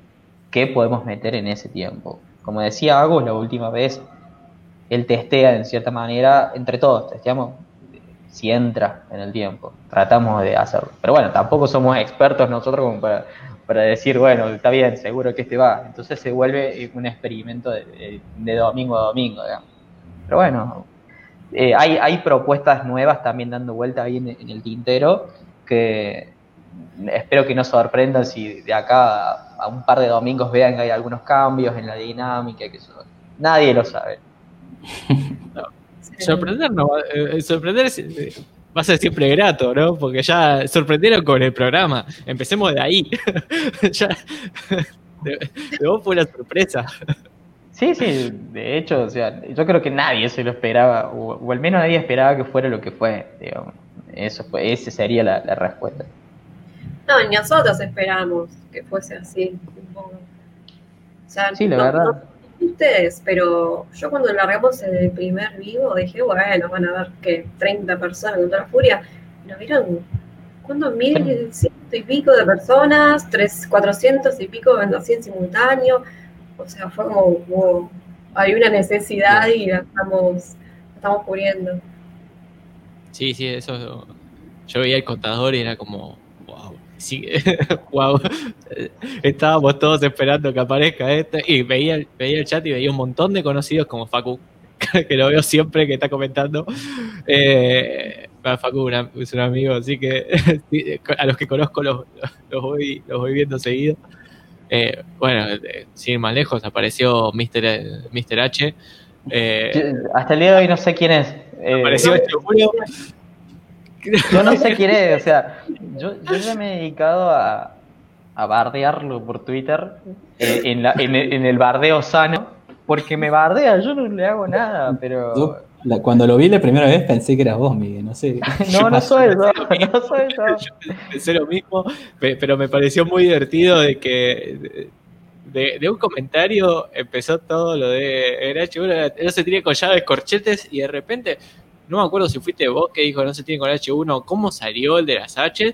qué podemos meter en ese tiempo. Como decía Agus la última vez, él testea en cierta manera, entre todos, testeamos si entra en el tiempo. Tratamos de hacerlo. Pero bueno, tampoco somos expertos nosotros como para, para decir, bueno, está bien, seguro que este va. Entonces se vuelve un experimento de, domingo a domingo, digamos. Pero bueno, eh, hay, hay propuestas nuevas también dando vuelta ahí en el tintero que espero que no sorprendan si de acá a, a un par de domingos vean que hay algunos cambios en la dinámica, que eso, nadie lo sabe. Sorprender no va- eh, sorprender es, eh, va a ser siempre grato, ¿no? Porque ya sorprendieron con el programa. Empecemos de ahí. ya, de, de vos fue una sorpresa. Sí, sí, de hecho, o sea, yo creo que nadie se lo esperaba, o, o al menos nadie esperaba que fuera lo que fue, digamos. Eso fue, esa sería la, la respuesta. No, ni nosotros esperamos que fuese así. un poco. O sea, Sí, la no- verdad. no- ustedes, pero yo cuando largamos el primer vivo dije, bueno, van a ver que 30 personas con toda la furia. Nos vieron, ¿cuántos? Mil ciento y pico de personas, tres, 400 y pico así en simultáneo. O sea, fue como, wow, hay una necesidad y la estamos, la estamos cubriendo. Sí, sí, eso. Yo veía el contador y era como. Sí, wow. Estábamos todos esperando que aparezca esto. Y veía, el- veía el chat y veía un montón de conocidos como Facu, que lo veo siempre que está comentando. Eh, Facu una- es un amigo, así que a los que conozco los, los, voy, los voy viendo seguido. Eh, bueno, eh, sin ir más lejos, apareció Mr. Mr. H. Eh, Hasta el día de hoy no sé quién es. Apareció este Julio. Yo no sé quién es, o sea, yo, yo ya me he dedicado a, a bardearlo por Twitter eh, en, la- en el, en el bardeo sano, porque me bardea, yo no le hago nada, pero... Yo, la- cuando lo vi la primera vez pensé que eras vos, Miguel, no sé. No, no soy yo, no soy yo. pensé lo mismo, pe- pero me pareció muy divertido de que de, de un comentario empezó todo lo de H1 no se tiene con llaves corchetes y de repente, no me acuerdo si fuiste vos que dijo no se tiene con H1, cómo salió el de las H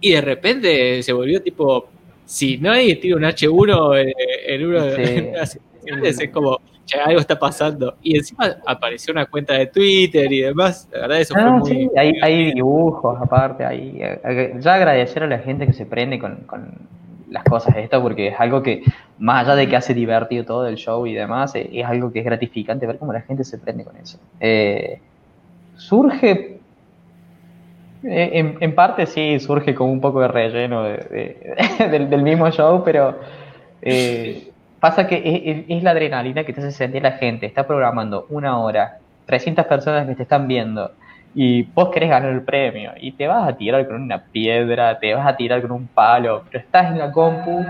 y de repente se volvió tipo, si nadie tiene un H1 en, en uno de Sí. las secciones, es como, che, algo está pasando. Y encima apareció una cuenta de Twitter y demás, la verdad eso fue Ah, muy... hay, hay dibujos aparte, hay, eh, ya agradecer a la gente que se prende con, con las cosas estas, porque es algo que, más allá de que hace divertido todo el show y demás, eh, es algo que es gratificante ver cómo la gente se prende con eso. Eh, surge, eh, en, en parte sí, surge como un poco de relleno de- de- del, mismo show, pero eh, pasa que es- es la adrenalina que te hace sentir la gente, está programando una hora, 300 personas que te están viendo y vos querés ganar el premio y te vas a tirar con una piedra, te vas a tirar con un palo, pero estás en la compu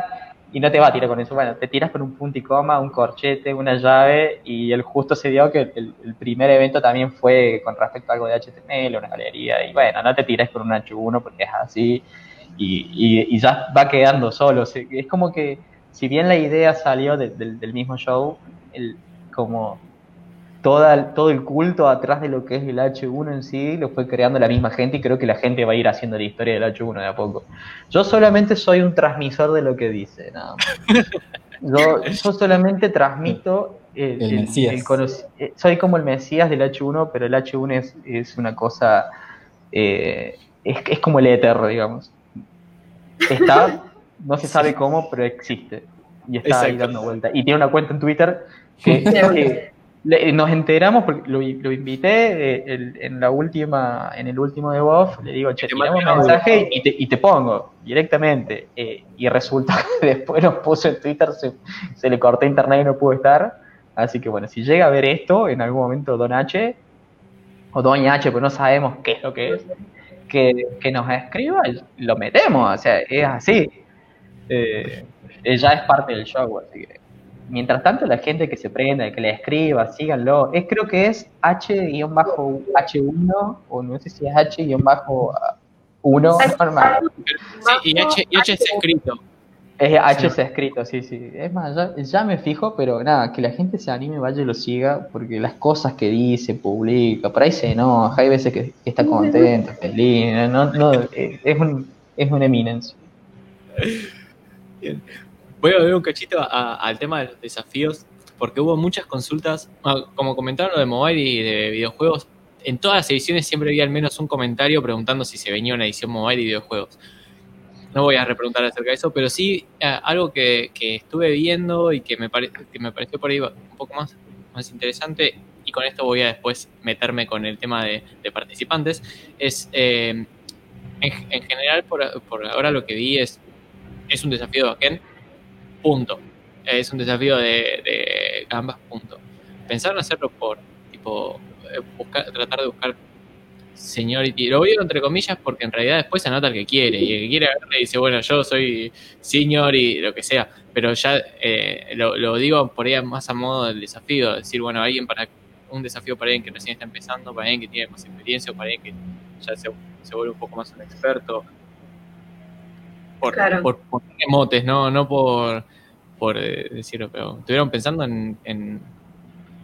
y no te va a tirar con eso. Bueno, te tiras con un punto y coma, un corchete, una llave y el justo se dio que el, primer evento también fue con respecto a algo de HTML, una galería y bueno, no te tires con un H1 porque es así y, y- ya va quedando solo. Es como que si bien la idea salió de- del- del mismo show, el, como toda, todo el culto atrás de lo que es el H1 en sí lo fue creando la misma gente y creo que la gente va a ir haciendo la historia del H1 de a poco. Yo solamente soy un transmisor de lo que dice, nada más. Yo, yo solamente transmito el, El Mesías. el conoci- eh, soy como el Mesías del H1, pero el H1 es, es una cosa, eh, es, es como el éter, digamos. Está, no se sabe cómo, pero existe. Y está ahí dando vuelta. Y tiene una cuenta en Twitter que, que le- nos enteramos porque lo, lo invité eh, el- en la última, en el último de Boff, le digo, che, Te tirame un mensaje y te, y te pongo directamente. Eh, y resulta que después nos puso en Twitter, se, se le cortó internet y no pudo estar. Así que bueno, si llega a ver esto en algún momento Don H, o Doña H, pues no sabemos qué es lo que es, que, que nos escriba lo metemos, o sea, es así. Eh, eh, ya es parte del show, así que. Mientras tanto, la gente que se prenda, que le escriba, síganlo. Es, creo que es H-H1, o no sé si es H-1, no, no me acuerdo. Sí, y H, y H es escrito. Es H se ha escrito, sí, sí. Es más, ya, ya me fijo, pero nada, que la gente se anime, vaya y lo siga, porque las cosas que dice, publica, por ahí se enoja, hay veces que, que está contento, feliz, no, no, es, un, es una eminencia. Voy a volver un cachito al tema de los desafíos, porque hubo muchas consultas, ah, como comentaron lo de mobile y de videojuegos, en todas las ediciones siempre había al menos un comentario preguntando si se venía una edición mobile y videojuegos. No voy a repreguntar acerca de eso, pero sí eh, algo que, que estuve viendo y que me, pare- que me pareció por ahí un poco más, más interesante, y con esto voy a después meterme con el tema de, participantes, es eh, en, en general por, por ahora lo que vi es, es un desafío de backend, punto. Es un desafío de, de ambas, punto. Pensaron hacerlo por, tipo, eh, buscar, tratar de buscar seniority. Lo digo entre comillas porque en realidad después se anota el que quiere. Y el que quiere agarrar y dice, bueno, yo soy senior y lo que sea. Pero ya eh, lo, lo digo por ahí más a modo del desafío. Decir, bueno, alguien para un desafío para alguien que recién está empezando, para alguien que tiene más experiencia, o para alguien que ya se, se vuelve un poco más un experto. Por, Claro. por, por motes, no, no por, por eh, decirlo, pero ¿estuvieron pensando en, en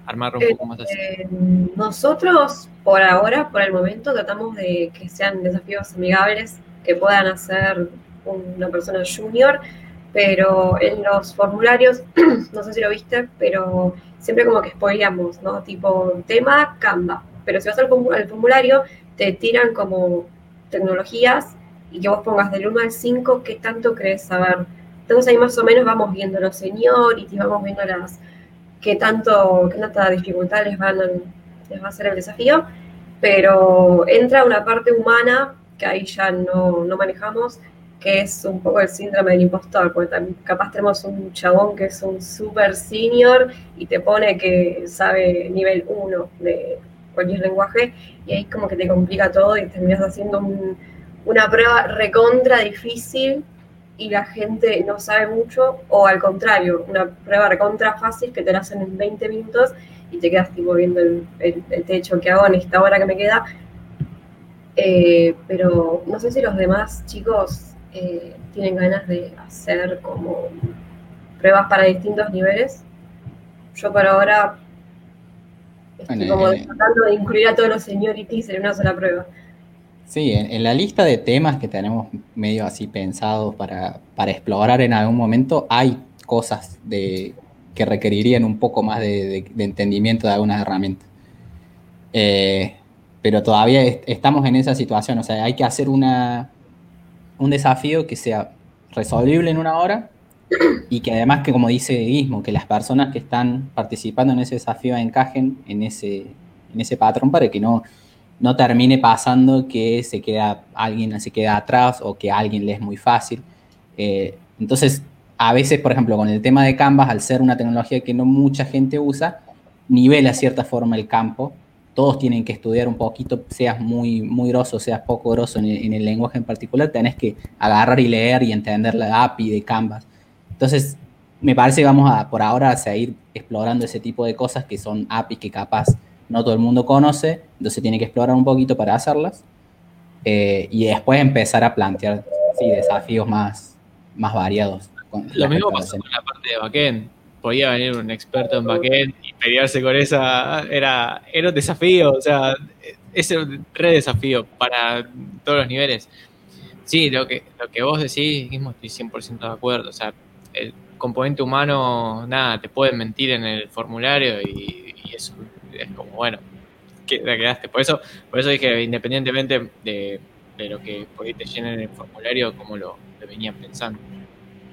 armar un Eh, poco más así? eh, nosotros, por ahora, por el momento, tratamos de que sean desafíos amigables, que puedan hacer una persona junior, pero en los formularios, no sé si lo viste, pero siempre como que spoileamos, ¿no? Tipo, tema Canva. Pero si vas al formulario, te tiran como tecnologías y que vos pongas del 1 al 5 qué tanto crees saber. Entonces ahí más o menos vamos viendo los seniorities, vamos viendo las qué tanto, qué tanta dificultad les, van les va a ser el desafío, pero entra una parte humana que ahí ya no, no manejamos, que es un poco el síndrome del impostor, porque capaz tenemos un chabón que es un super senior y te pone que sabe nivel 1 de cualquier lenguaje, y ahí como que te complica todo y terminas haciendo un- una prueba recontra difícil y la gente no sabe mucho, o al contrario, una prueba recontra fácil que te la hacen en 20 minutos y te quedas tipo viendo el, el- el techo que hago en esta hora que me queda. Eh, pero no sé si los demás chicos eh, tienen ganas de hacer como pruebas para distintos niveles. Yo por ahora estoy Bueno, como tratando de incluir a todos los seniorities en una sola prueba. Sí, en, en la lista de temas que tenemos medio así pensados para, para explorar en algún momento, hay cosas de, que requerirían un poco más de, de- de entendimiento de algunas herramientas. Eh, pero todavía est- estamos en esa situación, o sea, hay que hacer una, un desafío que sea resolvible en una hora y que además que, como dice Guismo, que las personas que están participando en ese desafío encajen en ese, en ese patrón para que no, no termine pasando que se queda alguien se queda atrás o que alguien le es muy fácil. Eh, entonces, a veces, por ejemplo, con el tema de Canvas, al ser una tecnología que no mucha gente usa, nivela cierta forma el campo. Todos tienen que estudiar un poquito, seas muy, muy grosso, seas poco grosso en el, en el lenguaje en particular, tenés que agarrar y leer y entender la API de Canvas. Entonces, me parece que vamos a, por ahora, a seguir explorando ese tipo de cosas que son APIs que capaz no todo el mundo conoce, entonces tiene que explorar un poquito para hacerlas. Eh, y después empezar a plantear sí, desafíos más, más variados. Lo mismo pasó con la parte de backend. Podía venir un experto en backend y pelearse con esa. Era, era un desafío, o sea, era un re desafío para todos los niveles. Sí, lo que, lo que vos decís, mismo estoy 100% de acuerdo. O sea, el componente humano, nada, te pueden mentir en el formulario y, y eso es como, bueno, que te quedaste. Por eso, por eso dije, independientemente de, de lo que por ahí te llenen en el formulario, como lo, lo venían pensando.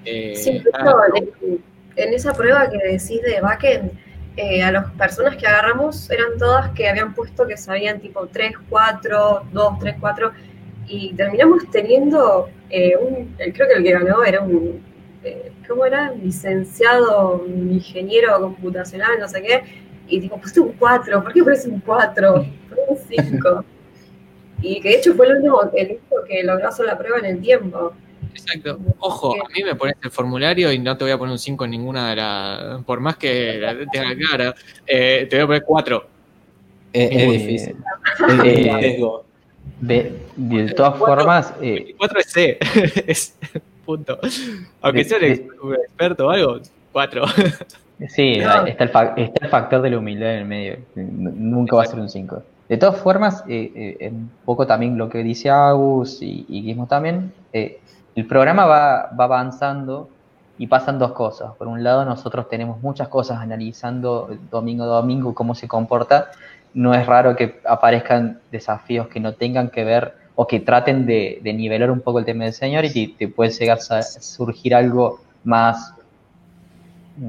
Eh, Sí, hecho, en, en esa prueba que decís de backend, eh, a las personas que agarramos eran todas que habían puesto que sabían tipo 3, 4, 2, 3, 4, y terminamos teniendo eh, un, creo que el que ganó era un, eh, ¿cómo era? Licenciado ingeniero computacional, no sé qué, y digo, puse un 4, ¿por qué puse un 4? Puse un 5. Y que de hecho fue el último, el único que logró hacer la prueba en el tiempo. Exacto. Ojo, a mí me pones el formulario y no te voy a poner un 5 en ninguna de las. Por más que la tenga clara, eh, te voy a poner 4. Es, es Eh, difícil. eh, riesgo. De, de todas formas, eh, 4 es C. es punto. Aunque De- sea de- un experto o algo, 4. sí, No. está el, está el factor de la humildad en el medio. Nunca va a ser un 5. De todas formas, eh, eh, un poco también lo que dice Agus y, y Guismo también, eh, el programa va, va avanzando y pasan dos cosas. Por un lado, nosotros tenemos muchas cosas analizando domingo a domingo cómo se comporta. No es raro que aparezcan desafíos que no tengan que ver o que traten de, de nivelar un poco el tema del señor y te puede llegar a surgir algo más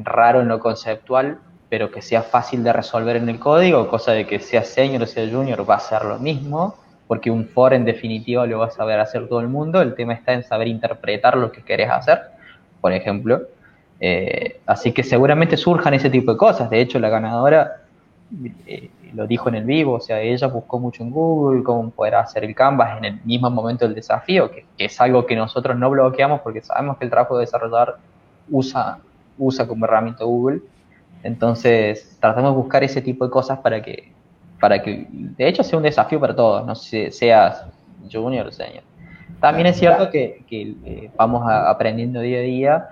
raro en lo conceptual, pero que sea fácil de resolver en el código, cosa de que sea senior o sea junior va a ser lo mismo, porque un for en definitiva lo va a saber hacer todo el mundo, el tema está en saber interpretar lo que querés hacer, por ejemplo. Eh, así que seguramente surjan ese tipo de cosas, de hecho la ganadora eh, lo dijo en el vivo, o sea, ella buscó mucho en Google cómo poder hacer el Canvas en el mismo momento del desafío, que, que es algo que nosotros no bloqueamos porque sabemos que el trabajo de desarrollador usa, usa como herramienta Google. Entonces, tratamos de buscar ese tipo de cosas para que, para que de hecho, sea un desafío para todos, no sé, seas junior o senior. También es cierto que, eh, vamos aprendiendo día a día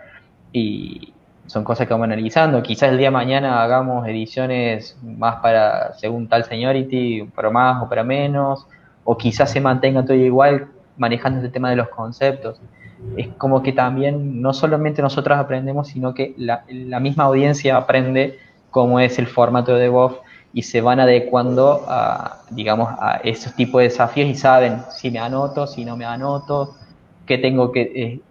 y, son cosas que vamos analizando. Quizás el día de mañana hagamos ediciones más para según tal seniority, para más o para menos, o quizás se mantenga todo igual manejando el tema de los conceptos. Es como que también no solamente nosotros aprendemos, sino que la, misma audiencia aprende cómo es el formato de voz y se van adecuando a, digamos, a esos tipos de desafíos y saben si me anoto, si no me anoto, qué tengo que,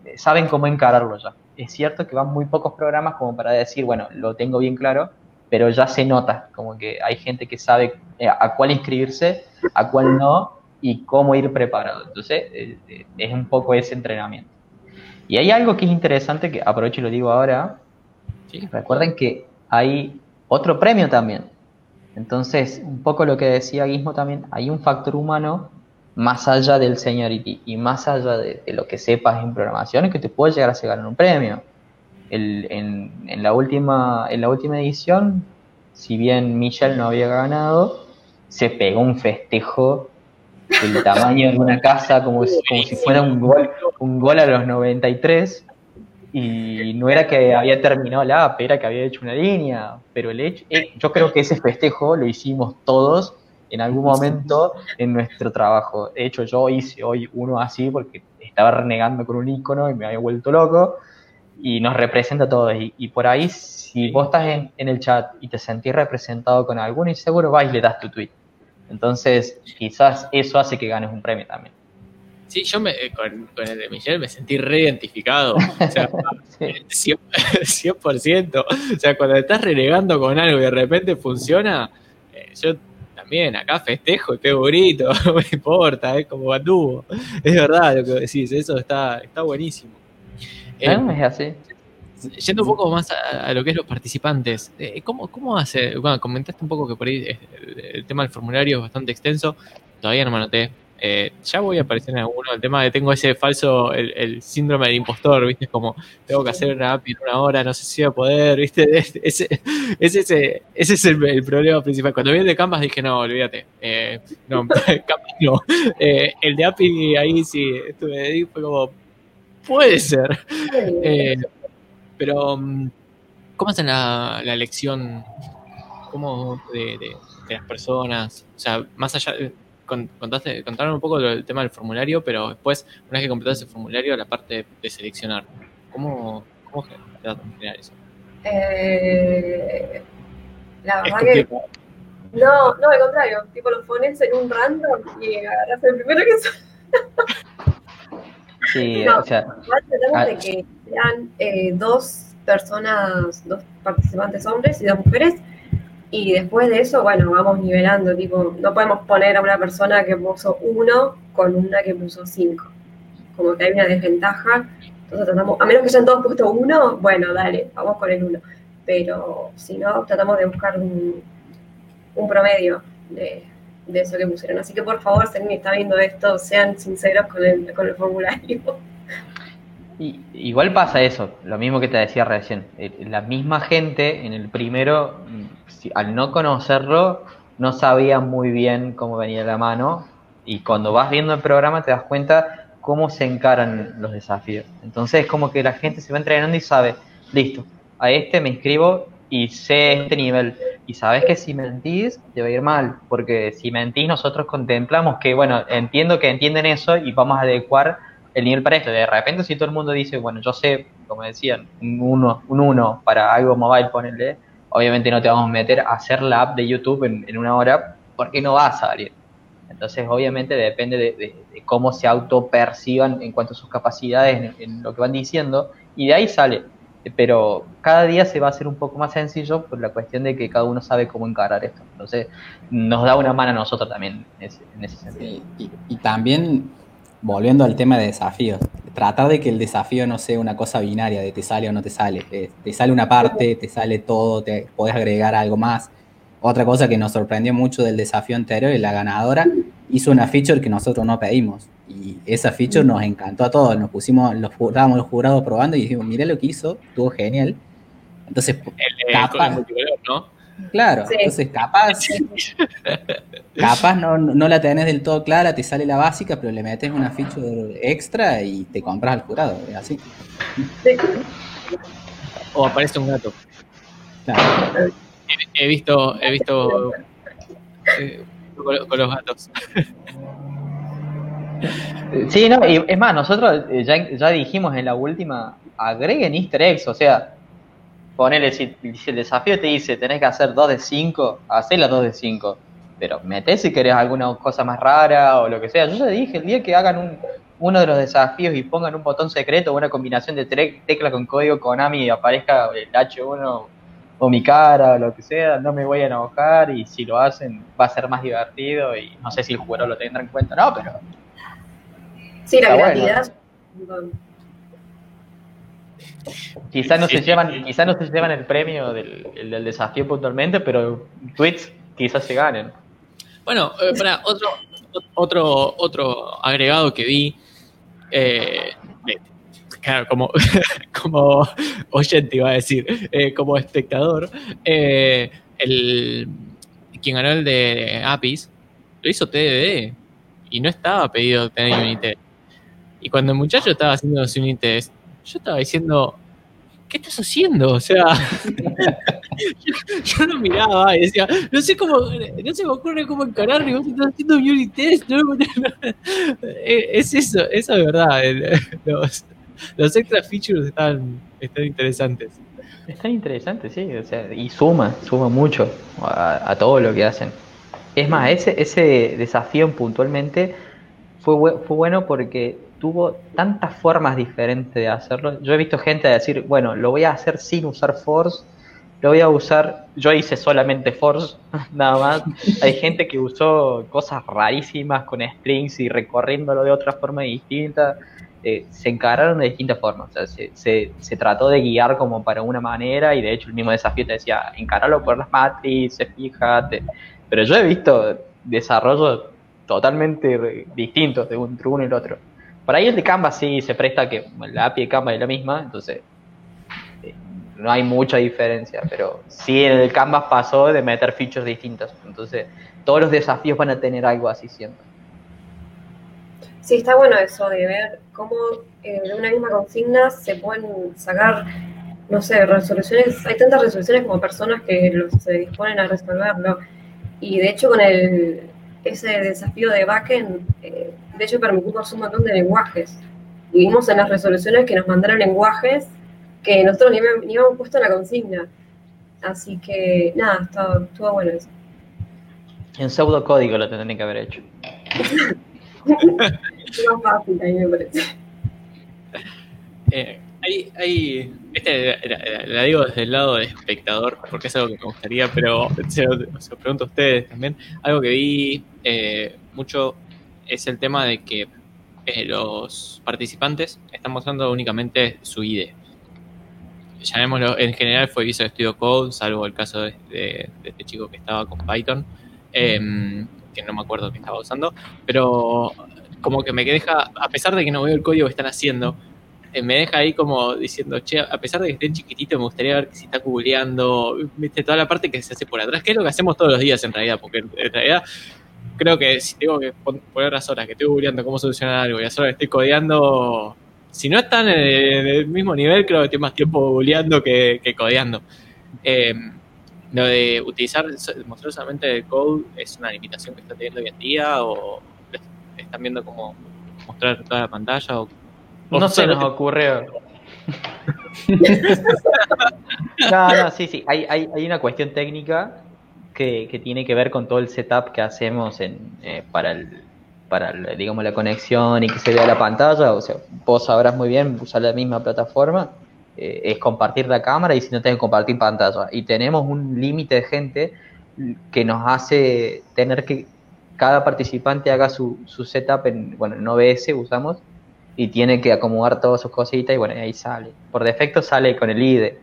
eh, saben cómo encararlo ya. Es cierto que van muy pocos programas como para decir, bueno, lo tengo bien claro, pero ya se nota, como que hay gente que sabe eh, a cuál inscribirse, a cuál no y cómo ir preparado. Entonces, eh, es un poco ese entrenamiento. Y hay algo que es interesante, que aprovecho y lo digo ahora. Recuerden que hay otro premio también. Entonces, un poco lo que decía Guismo también, hay un factor humano más allá del seniority y más allá de, lo que sepas en programación que te puede llegar a ganar un premio. en, la última, en la última edición, si bien Michelle no había ganado, se pegó un festejo del tamaño de una casa como, como si fuera un gol, un gol a los 93 y no era que había terminado la app, era que había hecho una línea, pero el hecho, eh, yo creo que ese festejo lo hicimos todos en algún momento en nuestro trabajo. De hecho, yo hice hoy uno así porque estaba renegando con un icono y me había vuelto loco y nos representa a todos. Y, por ahí, si vos estás en, en, el chat y te sentís representado con alguno, y seguro vas y le das tu tweet. Entonces, quizás eso hace que ganes un premio también. Sí, yo me, eh, con, el de Michelle me sentí reidentificado. O sea, 100%, O sea, cuando estás renegando con algo y de repente funciona, eh, yo también acá festejo y pego grito, no me importa, es como anduvo. Es verdad lo que decís, eso está, está buenísimo. Eh, es así. Yendo un poco más a, lo que es los participantes, ¿cómo, ¿cómo hace? Bueno, comentaste un poco que por ahí el, el tema del formulario es bastante extenso, todavía no me anoté eh, ya voy a aparecer en alguno. El tema de tengo ese falso, el, síndrome del impostor, ¿viste? Es como, tengo que hacer una app en una hora, no sé si voy a poder, ¿viste? Ese, ese, ese es el, problema principal. Cuando vi de Canvas dije, no, olvídate. Eh, no, Canvas no. Eh, el de API ahí sí, estuve ahí, fue como, puede ser. Pero, mm, ¿cómo hacen la, la elección? ¿Cómo de, de las personas? O sea, más allá, contaste, contaron un poco el tema del formulario, pero después, una vez que completaste el formulario, la parte de seleccionar. ¿Cómo, cómo da eso? Eh, la verdad que. No, no, al contrario. Tipo, los pones en un random y agarras el primero que son. Sí, o sea. Tratamos ah, de que sean eh, dos personas, dos participantes hombres y dos mujeres y después de eso, bueno, vamos nivelando, tipo, no podemos poner a una persona que puso uno con una que puso cinco. Como que hay una desventaja. Entonces tratamos, a menos que hayan todos puesto uno, bueno, dale, vamos con el uno. Pero si no, tratamos de buscar un, promedio de, eso que pusieron. Así que por favor, si alguien está viendo esto, sean sinceros con el, con el formulario. igual pasa eso, lo mismo que te decía recién. Eh, la misma gente en el primero al no conocerlo, no sabía muy bien cómo venía la mano y cuando vas viendo el programa te das cuenta cómo se encaran los desafíos. Entonces es como que la gente se va entrenando y sabe, listo, a este me inscribo y sé este nivel. Y sabes que si mentís te va a ir mal, porque si mentís nosotros contemplamos que, bueno, entiendo que entienden eso y vamos a adecuar el nivel para esto. De repente si todo el mundo dice, bueno, yo sé, como decían, un 1 un uno para algo mobile, ponerle obviamente no te vamos a meter a hacer la app de YouTube en, una hora porque no va a salir. Entonces, obviamente depende de, cómo se autoperciban en cuanto a sus capacidades en, lo que van diciendo y de ahí sale. Pero cada día se va a hacer un poco más sencillo por la cuestión de que cada uno sabe cómo encarar esto. Entonces, nos da una mano a nosotros también en ese, sentido. y también volviendo al tema de desafíos, tratar de que el desafío no sea una cosa binaria de te sale o no te sale. Eh, te sale una parte, te sale todo, te podés agregar algo más. Otra cosa que nos sorprendió mucho del desafío anterior es la ganadora hizo una feature que nosotros no pedimos. Y esa feature nos encantó a todos. Nos pusimos, los, estábamos los jurados probando y dijimos, mire lo que hizo, estuvo genial. Entonces, ¿no? Claro, entonces capaz, capaz no, no, la tenés del todo clara, te sale la básica, pero le metes una feature extra y te compras al jurado, es así. o aparece un gato. Claro. He, he visto, he visto eh, con, con los gatos. Sí, no, y es más, nosotros eh, ya, ya dijimos en la última, agreguen easter eggs, o sea, ponele, si, el desafío te dice tenés que hacer 2 de 5, hacé las 2 de 5, pero metés si querés alguna cosa más rara o lo que sea. Yo ya dije, el día que hagan un, uno de los desafíos y pongan un botón secreto o una combinación de teclas con código Konami y aparezca el H1 o mi cara o lo que sea, no me voy a enojar y si lo hacen va a ser más divertido y no sé si el jugador lo tendrá en cuenta, no, pero Sí, la Está bueno. creatividad. Quizás no Sí, se sí, llevan, quizás no se llevan el premio del, el del desafío puntualmente, pero tweets quizás se ganen. Bueno, eh, para otro, otro, otro agregado que vi, eh, de- claro, como, como oyente iba a decir, eh, como espectador, eh, el, quien ganó el de Apis lo hizo TDD y no estaba pedido tener Unity. Y cuando el muchacho estaba haciendo su Unity test, yo estaba diciendo, ¿qué estás haciendo? O sea, yo, lo miraba y decía, no sé cómo, no se me ocurre cómo encararlo y vos estás haciendo un unit test. ¿no? Eh, es eso, eso es verdad. los, los extra features están, están interesantes. Está interesante, sí, o sea, y suma, suma mucho a, a todo lo que hacen. Es más, ese, ese desafío puntualmente fue, fue bueno porque tuvo tantas formas diferentes de hacerlo. Yo he visto gente decir, bueno, lo voy a hacer sin usar Force, lo voy a usar, yo hice solamente Force, nada más. Hay gente que usó cosas rarísimas con Springs y recorriéndolo de otra forma distinta. Eh, se encararon de distintas formas. O sea, se, se, trató de guiar como para una manera y de hecho el mismo desafío te decía, encararlo por las matrices, fíjate. Pero yo he visto desarrollos totalmente distintos de entre uno y el otro. Por ahí el de Canva sí se presta que la API de Canva es la misma, entonces eh, no hay mucha diferencia, pero sí en el Canvas pasó de meter features distintas. Entonces todos los desafíos van a tener algo así siempre. Sí, está bueno eso de ver cómo eh, de una misma consigna se pueden sacar, no sé, resoluciones. Hay tantas resoluciones como personas que se disponen a resolverlo. Y de hecho, con el, ese desafío de backend, eh, de hecho, permitimos un montón de lenguajes. Y vimos en las resoluciones que nos mandaron lenguajes que nosotros ni, habíamos- ni habíamos puesto en la consigna. Así que, nada, estuvo, estuvo bueno eso. En pseudocódigo lo tendrían que haber hecho. Es más fácil, a mí me parece. Eh, hay, hay, este, la, digo desde el lado de espectador, porque es algo que me gustaría, pero se lo, pregunto a ustedes también. Algo que vi eh, mucho es el tema de que eh, los participantes están mostrando únicamente su ID. Llamémoslo, en general fue Visual Studio Code, salvo el caso de, este chico que estaba con Python, em, que no me acuerdo qué estaba usando, pero como que me deja, a pesar de que no veo el código que están haciendo, me deja ahí como diciendo, che, a pesar de que estén chiquititos, me gustaría ver si está googleando, viste, toda la parte que se hace por atrás, que es lo que hacemos todos los días en realidad, porque en realidad creo que si tengo que pon- poner las horas que estoy googleando cómo solucionar algo y las horas estoy codeando, si no están en el, mismo nivel, creo que estoy más tiempo googleando que, que codeando. Eh, lo de utilizar, mostrar solamente el code es una limitación que está teniendo hoy en día o están viendo cómo mostrar toda la pantalla o No se nos ocurre. No, no, sí, sí. Hay, hay, hay una cuestión técnica que, que tiene que ver con todo el setup que hacemos en, eh, para, el, para el, digamos, la conexión y que se vea la pantalla. O sea, vos sabrás muy bien usar la misma plataforma. eh, es compartir la cámara y si no tenés que compartir pantalla. Y tenemos un límite de gente que nos hace tener que cada participante haga su, su setup en, bueno, en OBS usamos y tiene que acomodar todas sus cositas y bueno, ahí sale. Por defecto sale con el IDE.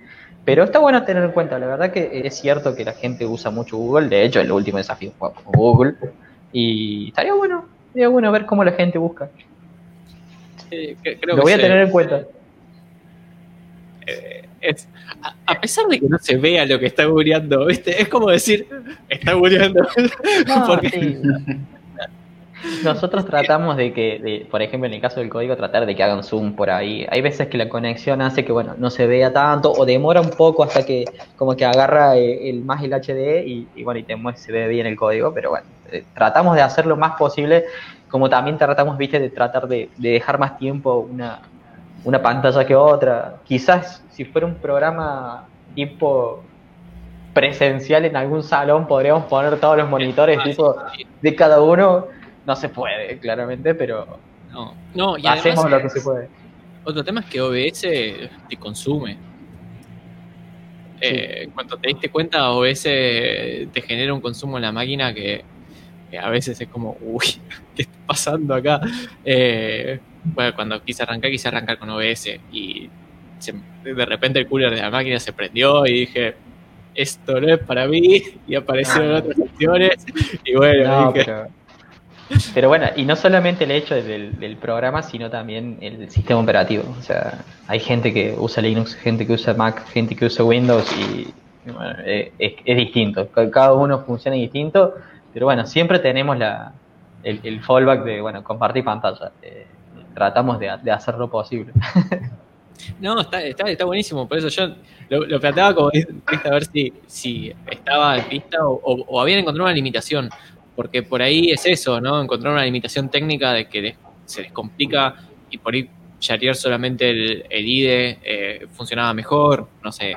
Pero está bueno tener en cuenta, la verdad que es cierto que la gente usa mucho Google, de hecho el último desafío fue con Google y estaría bueno, estaría bueno ver cómo la gente busca. creo Lo que voy a se- tener en cuenta. eh, es- a, a pesar de que no se vea lo que está googleando, ¿viste? Es como decir, está googleando. No, Porque- sí. Nosotros tratamos de que, de, por ejemplo, en el caso del código, tratar de que hagan zoom por ahí. Hay veces que la conexión hace que, bueno, no se vea tanto o demora un poco hasta que como que agarra eh, el, más el HD y, bueno, y te se ve bien el código, pero bueno, eh, tratamos de hacer lo más posible, como también tratamos, viste, de tratar de, dejar más tiempo una, una pantalla que otra. Quizás si fuera un programa tipo presencial en algún salón podríamos poner todos los monitores tipo de cada uno no se puede, claramente, pero no, no y hacemos lo que se puede. Otro tema es que OBS te consume. Eh, cuando te diste cuenta, OBS te genera un consumo en la máquina que, a veces es como, uy, ¿qué está pasando acá? Eh, bueno, cuando quise arrancar, quise arrancar con OBS y de repente el cooler de la máquina se prendió y dije, esto no es para mí, y aparecieron otras opciones, y bueno, dije, pero bueno, y no solamente el hecho del, programa, sino también el sistema operativo. O sea, hay gente que usa Linux, gente que usa Mac, gente que usa Windows y bueno, eh, es, distinto. Cada uno funciona distinto, pero bueno, siempre tenemos la, el, fallback de, bueno, compartir pantalla. Eh, tratamos de, hacer lo posible. No, está, está, buenísimo, por eso yo lo, planteaba como a ver si, si estaba en pista o, o habían encontrado una limitación porque por ahí es eso, ¿no? Encontrar una limitación técnica de que se les complica y por ahí sharear solamente el, IDE eh, funcionaba mejor, no sé.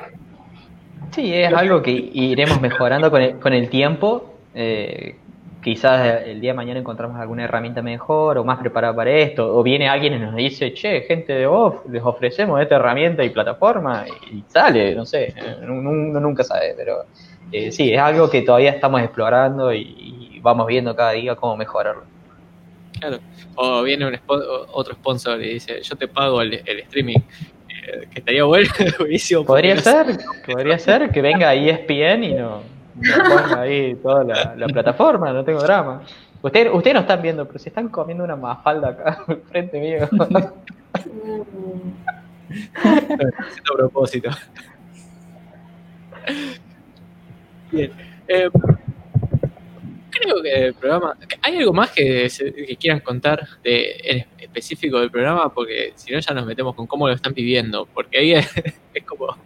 Sí, es algo que iremos mejorando con el, con el tiempo. Eh, quizás el día de mañana encontramos alguna herramienta mejor o más preparada para esto, o viene alguien y nos dice, che, gente de off, les ofrecemos esta herramienta y plataforma, y, sale, no sé, uno, nunca sabe, pero eh, sí, es algo que todavía estamos explorando y, vamos viendo cada día cómo mejorarlo. Claro, o viene un otro sponsor y dice, yo te pago el, streaming, eh, que estaría bueno, buenísimo. Podría ser, podría ser que venga ESPN y no, ponga ahí toda la, plataforma, no tengo drama. Ustedes usted no están viendo, pero si están comiendo una mafalda acá frente mío. a propósito. Bien. Eh, creo que el programa. ¿Hay algo más que, quieran contar de, en específico del programa? Porque si no, ya nos metemos con cómo lo están viviendo. Porque ahí es, como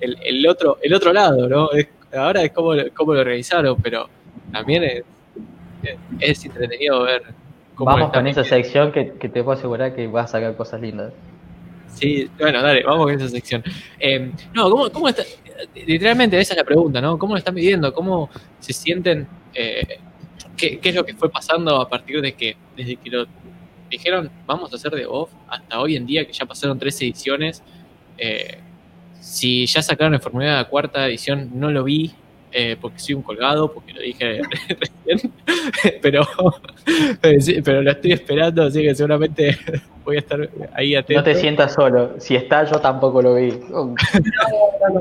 el, otro el otro lado, ¿no? ahora es cómo, cómo lo organizaron, pero también es, es entretenido ver cómo. Vamos con esa sección que, te puedo asegurar que vas a sacar cosas lindas. Sí, bueno, dale, vamos con esa sección. Eh, no, ¿cómo, ¿cómo, está? Literalmente esa es la pregunta, ¿no? ¿Cómo lo están viviendo? ¿Cómo se sienten eh, ¿qué, es lo que fue pasando a partir de que, desde que lo dijeron, vamos a hacer de off, hasta hoy en día, que ya pasaron tres ediciones? Eh, si ya sacaron el formulario de la cuarta edición, no lo vi, eh, porque soy un colgado, porque lo dije recién, pero, pero lo estoy esperando, así que seguramente voy a estar ahí atento. No te sientas solo, si está yo tampoco lo vi.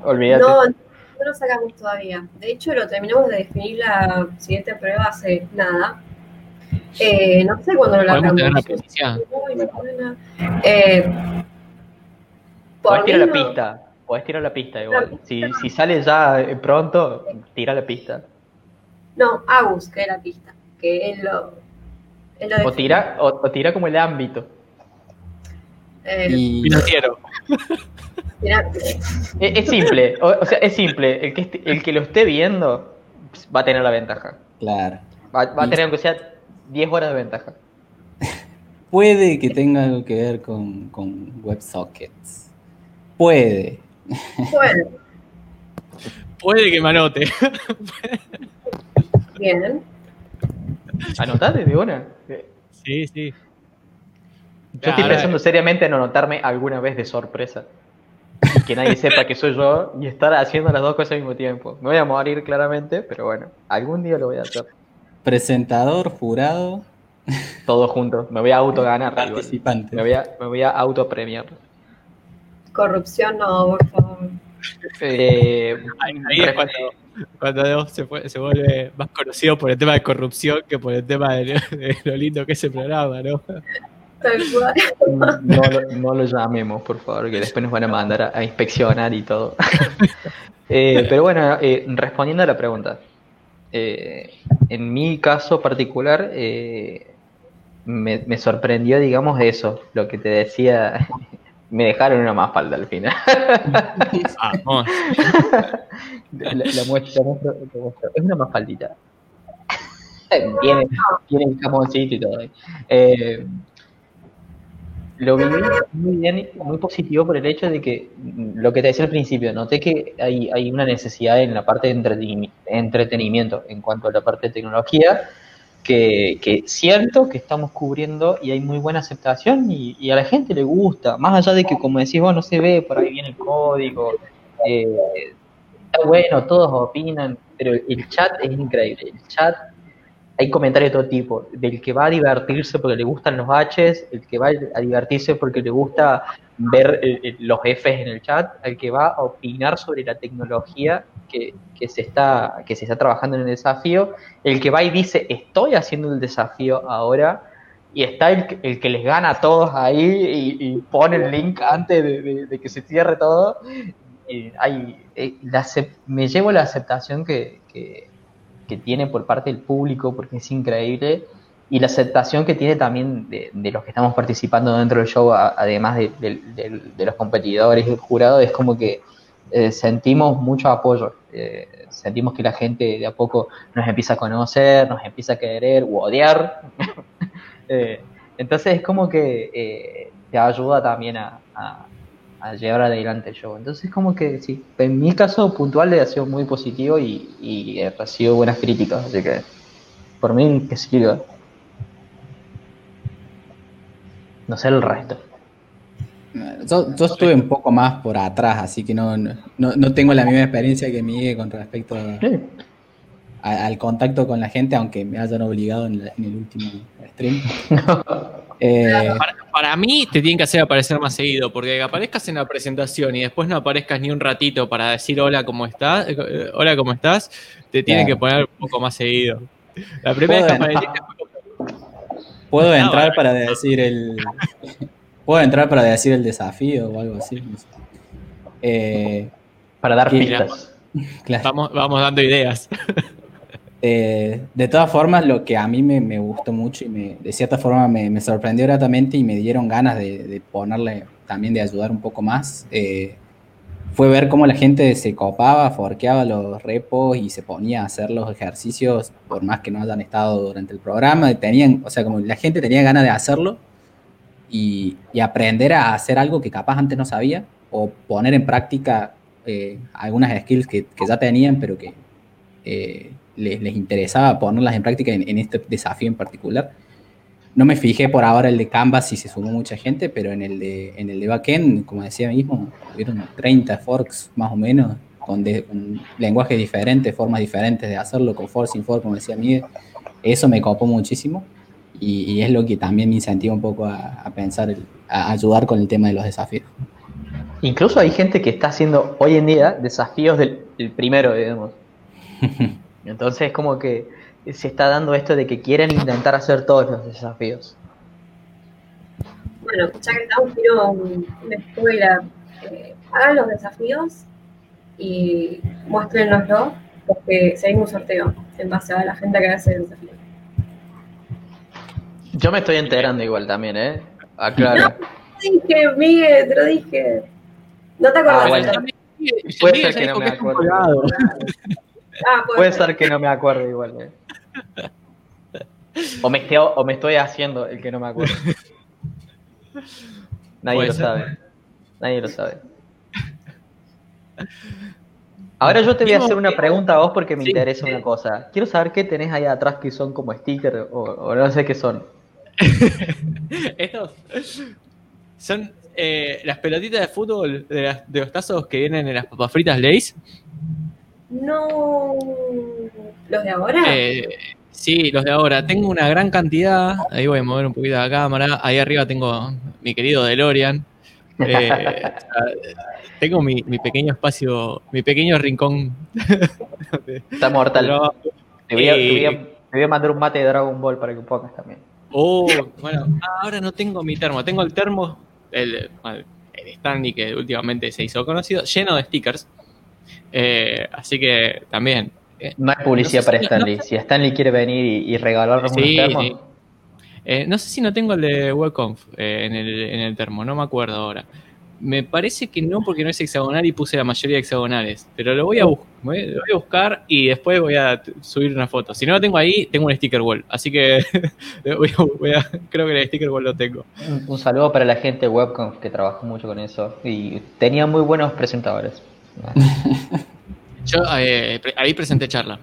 Olvídate no lo sacamos todavía. De hecho, lo terminamos de definir la siguiente prueba hace nada. Eh, no sé cuándo lo largamos. Eh, Puedes tirar la pista. Puedes tirar la pista igual. Si, si sale ya eh, pronto, tira la pista. No, Agus, que es la pista. Que él lo. o, tira, o, tira como el ámbito. Eh, Financiero. Es, simple, o, sea, es simple. El que, el que lo esté viendo va a tener la ventaja. Claro. Va, a tener, aunque sea 10 horas de ventaja. Puede que tenga algo que ver con, con WebSockets. Puede. Puede. Puede que me anote. Bien. ¿Anotate de una? Sí, sí. Yo estoy pensando seriamente en anotarme alguna vez de sorpresa que nadie sepa que soy yo y estar haciendo las dos cosas al mismo tiempo. Me voy a morir claramente, pero bueno, algún día lo voy a hacer. Presentador, jurado. Todos juntos. Me voy a autoganar. Participante. Me voy a, me voy a autopremiar. Corrupción no, por favor. Eh, ahí, es cuando, cuando se, se, vuelve más conocido por el tema de corrupción que por el tema de, de lo lindo que es el programa, ¿no? No, lo llamemos, por favor, que después nos van a mandar a, inspeccionar y todo. Eh, pero bueno, eh, respondiendo a la pregunta. Eh, en mi caso particular, me, me sorprendió, digamos, eso, lo que te decía. Me dejaron una más falta al final. Vamos. La, la muestra. Es una más faldita. tiene, tiene el jamoncito y todo. Eh, lo viví muy bien, muy positivo por el hecho de que, mm, lo que te decía al principio, noté que hay, hay una necesidad en la parte de entreteni- entretenimiento en cuanto a la parte de tecnología, que, que siento que estamos cubriendo y hay muy buena aceptación y, y a la gente le gusta, más allá de que, como decís vos, no se ve, por ahí viene el código, eh, está bueno, todos opinan, pero el chat es increíble, el chat hay comentarios de todo tipo, del que va a divertirse porque le gustan los Hs, el que va a divertirse porque le gusta ver eh, eh, los Fs en el chat, el que va a opinar sobre la tecnología que, se está, que se está trabajando en el desafío, el que va y dice, estoy haciendo el desafío ahora, y está el, el que les gana a todos ahí y, pone el link antes de, que se cierre todo. Y hay, eh, me llevo la aceptación que, que, que tiene por parte del público, porque es increíble, y la aceptación que tiene también de, los que estamos participando dentro del show, además de, de- de- los competidores y el jurado, es como que eh, sentimos mucho apoyo, eh, sentimos que la gente de a poco nos empieza a conocer, nos empieza a querer o odiar. Eh, entonces es como que te ayuda también a, a- a llevar adelante el show. Entonces como que sí, en mi caso puntual ha sido muy positivo y, y he recibido buenas críticas, así que por mí que sirva. No sé el resto. Yo, yo estuve un poco más por atrás, así que no, no, no tengo la misma experiencia que Miguel con respecto a- Sí. a- al contacto con la gente, aunque me hayan obligado en, la- en el último stream. Eh, para mí te tienen que hacer aparecer más seguido, porque que aparezcas en la presentación y después no aparezcas ni un ratito para decir hola, ¿cómo estás? Eh, Hola, ¿cómo estás? Te tienen Claro. que poner un poco más seguido. La primera vez que apareciste Puedo Ah, entrar bueno. para decir el. Puedo entrar para decir el desafío o algo así. no sé. Eh, Para dar pistas. claro. vamos, vamos dando ideas. Eh, de todas formas, lo que a mí me, gustó mucho y me, de cierta forma me, sorprendió gratamente y me dieron ganas de, ponerle también de ayudar un poco más, eh, fue ver cómo la gente se copaba, forqueaba los repos y se ponía a hacer los ejercicios, por más que no hayan estado durante el programa, tenían, o sea, como la gente tenía ganas de hacerlo y, aprender a hacer algo que capaz antes no sabía, o poner en práctica eh, algunas skills que, ya tenían, pero que les, les interesaba ponerlas en práctica en, en este desafío en particular. No me fijé por ahora el de Canvas si se sumó mucha gente, pero en el de, en el de backend, como decía mismo, hubieron 30 forks más o menos, con, de- con lenguajes diferentes, formas diferentes de hacerlo, con fork, sin fork, como decía Miguel. Eso me copó muchísimo y, y es lo que también me incentiva un poco a, a pensar, el- a ayudar con el tema de los desafíos. Incluso hay gente que está haciendo hoy en día desafíos del, del primero, digamos. Entonces como que se está dando esto de que quieren intentar hacer todos los desafíos. Bueno, ya que estamos, quiero un- una escuela. Eh, hagan los desafíos y muéstrenoslo, porque se hay un sorteo en base a la gente que hace el desafío. Yo me estoy enterando igual también, ¿eh? Aclaro. Te dije, Miguel, te lo dije. No te acordás. Ah, bueno. ¿no? Puede ser que no me acuerde. Ah, puede Puede ser. ser que no me acuerde igual. ¿eh? O me, esté- o me estoy haciendo el que no me acuerdo. Nadie lo ser. sabe. Nadie lo sabe. Ahora yo te voy a hacer una pregunta a vos porque me Sí. interesa una cosa. Quiero saber qué tenés ahí atrás que son como stickers o, o no sé qué son. Estos son eh, las pelotitas de fútbol de, las- de los tazos que vienen en las papas fritas Lays. No. ¿Los de ahora? Eh, sí, los de ahora. Tengo una gran cantidad. Ahí voy a mover un poquito la cámara. Ahí arriba tengo mi querido DeLorean. Eh, tengo mi, mi pequeño espacio, mi pequeño rincón. Está mortal. Pero- Te voy, a, te eh, voy a- te voy a mandar un mate de Dragon Ball para que pongas también. Oh, bueno, ah, ahora no tengo mi termo. Tengo el termo, el, el Stanley que últimamente se hizo conocido, lleno de stickers. Eh, así que también. eh, No hay publicidad No sé para si- Stanley. no Si Stanley quiere venir y, y regalarnos Sí, unos termos, sí. Eh, no sé si no tengo el de WebConf eh, en, el, en el termo, no me acuerdo ahora. Me parece que no, porque no es hexagonal y puse la mayoría de hexagonales. Pero lo voy a, lo voy a buscar y después voy a subir una foto. Si no lo tengo ahí, tengo un sticker wall. Así que voy a- voy a- creo que el sticker wall lo tengo. Un, un saludo para la gente de Webconf que trabajó mucho con eso y tenía muy buenos presentadores. Yo eh, ahí presenté charla.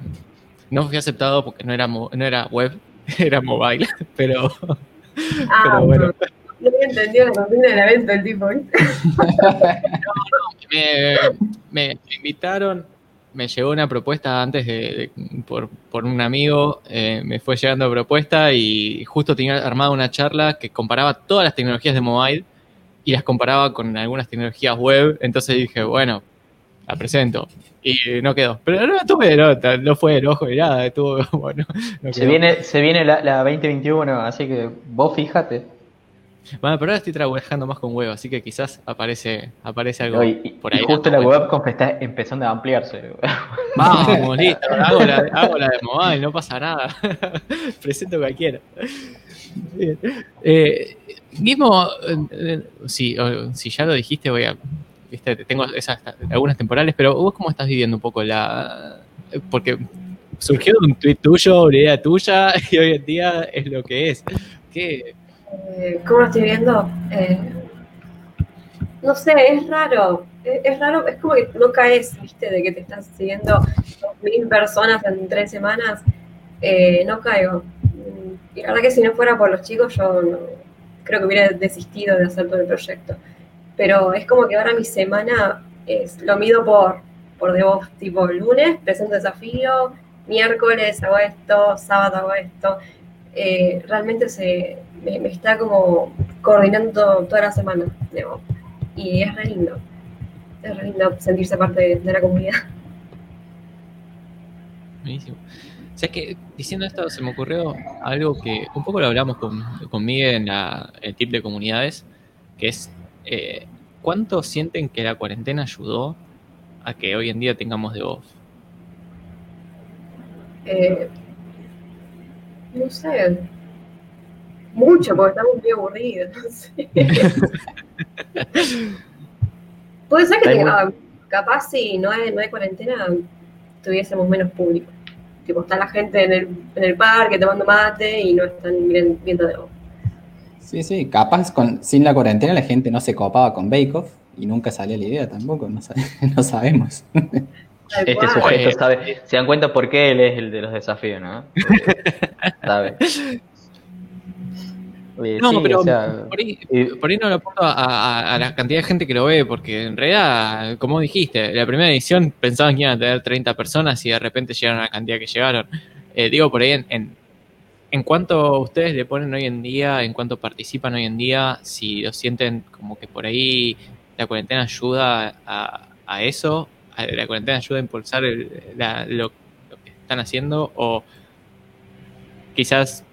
No fui aceptado porque no era, mo- no era web, era mobile. Pero, Ah, pero bueno. no había entendido la consigna del evento el tipo. ¿eh? me, me- me invitaron, me llegó una propuesta antes de, de- por, por un amigo, eh, me fue llegando propuesta y justo tenía armada una charla que comparaba todas las tecnologías de mobile y las comparaba con algunas tecnologías web, entonces dije, bueno, la presento. Y no quedó. Pero no tuve nota, no fue el ojo ni nada, estuvo bueno. no Se viene, se viene la, la 2021, así que vos fíjate. Bueno, pero ahora estoy trabajando más con web, así que quizás aparece, aparece algo Y, y- por y ahí. justo la Webconf está empezando a ampliarse. Vamos, listo, hago la, hago la de mobile, no pasa nada. Presento cualquiera. Eh, Gizmo, eh, eh, si, o- si ya lo dijiste, voy a. Viste, tengo esas algunas temporales, pero vos cómo estás viviendo un poco la. Porque surgió un tweet tuyo, una idea tuya, y hoy en día es lo que es. ¿Qué? Eh, ¿Cómo lo estoy viendo? Eh, no sé, es raro. Es, raro, es como que no caes, viste, de que te están siguiendo mil personas en tres semanas. Eh, no caigo. Mm, Y la verdad que si no fuera por los chicos, yo creo que hubiera desistido de hacer todo el proyecto. Pero es como que ahora mi semana es, lo mido por, por de tipo lunes presento desafío, miércoles hago esto, sábado hago esto. Eh, realmente se, me, está como coordinando toda la semana, digo, y es re lindo. Es re lindo sentirse parte de, la comunidad. Buenísimo. O sea, que diciendo esto se me ocurrió algo que un poco lo hablamos con, con Miguel en la, el tip de comunidades, que es eh, ¿cuánto sienten que la cuarentena ayudó a que hoy en día tengamos de voz? Eh, no sé, mucho, porque estamos muy aburridos. No sé. Puede ser que tenga- capaz si no hay, no hay cuarentena, tuviésemos menos público. Tipo, está la gente en el, en el parque tomando mate y no están viendo de vos. Sí, sí, capaz con, sin la cuarentena la gente no se copaba con Bake Off y nunca salía la idea tampoco, no, sa- no sabemos. Este sujeto Eh, sabe, se dan cuenta por qué él es el de los desafíos, ¿no? sabe. Oye, No, sí, pero o sea, por, ahí, y- por ahí no lo pongo a, a- a la cantidad de gente que lo ve, porque en realidad, como dijiste, la primera edición pensaban que iban a tener 30 personas y de repente llegaron a la cantidad que llegaron. Eh, digo, por ahí, en, en, en cuanto ustedes le ponen hoy en día, en cuanto participan hoy en día, si lo sienten como que por ahí la cuarentena ayuda a, a eso, a- la cuarentena ayuda a impulsar el- la- lo, lo que están haciendo, o quizás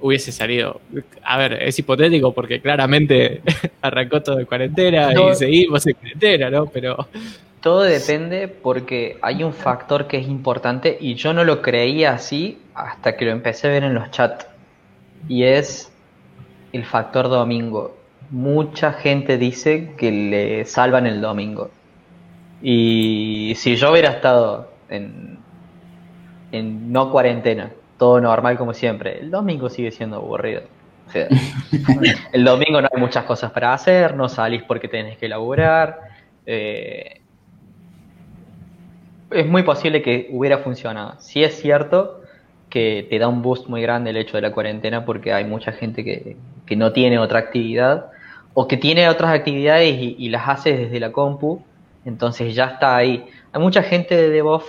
hubiese salido. A ver, es hipotético porque claramente arrancó todo de cuarentena No. y seguimos en cuarentena, ¿no? Pero Todo depende porque hay un factor que es importante y yo no lo creía así hasta que lo empecé a ver en los chats. Y es el factor domingo. Mucha gente dice que le salvan el domingo. Y si yo hubiera estado en, en no cuarentena, todo normal como siempre, el domingo sigue siendo aburrido. O sea, el domingo no hay muchas cosas para hacer, no salís porque tenés que laburar. eh, es muy posible que hubiera funcionado. Sí es cierto que te da un boost muy grande el hecho de la cuarentena porque hay mucha gente que, que no tiene otra actividad o que tiene otras actividades y, las hace desde la compu, entonces ya está ahí. Hay mucha gente de DevOps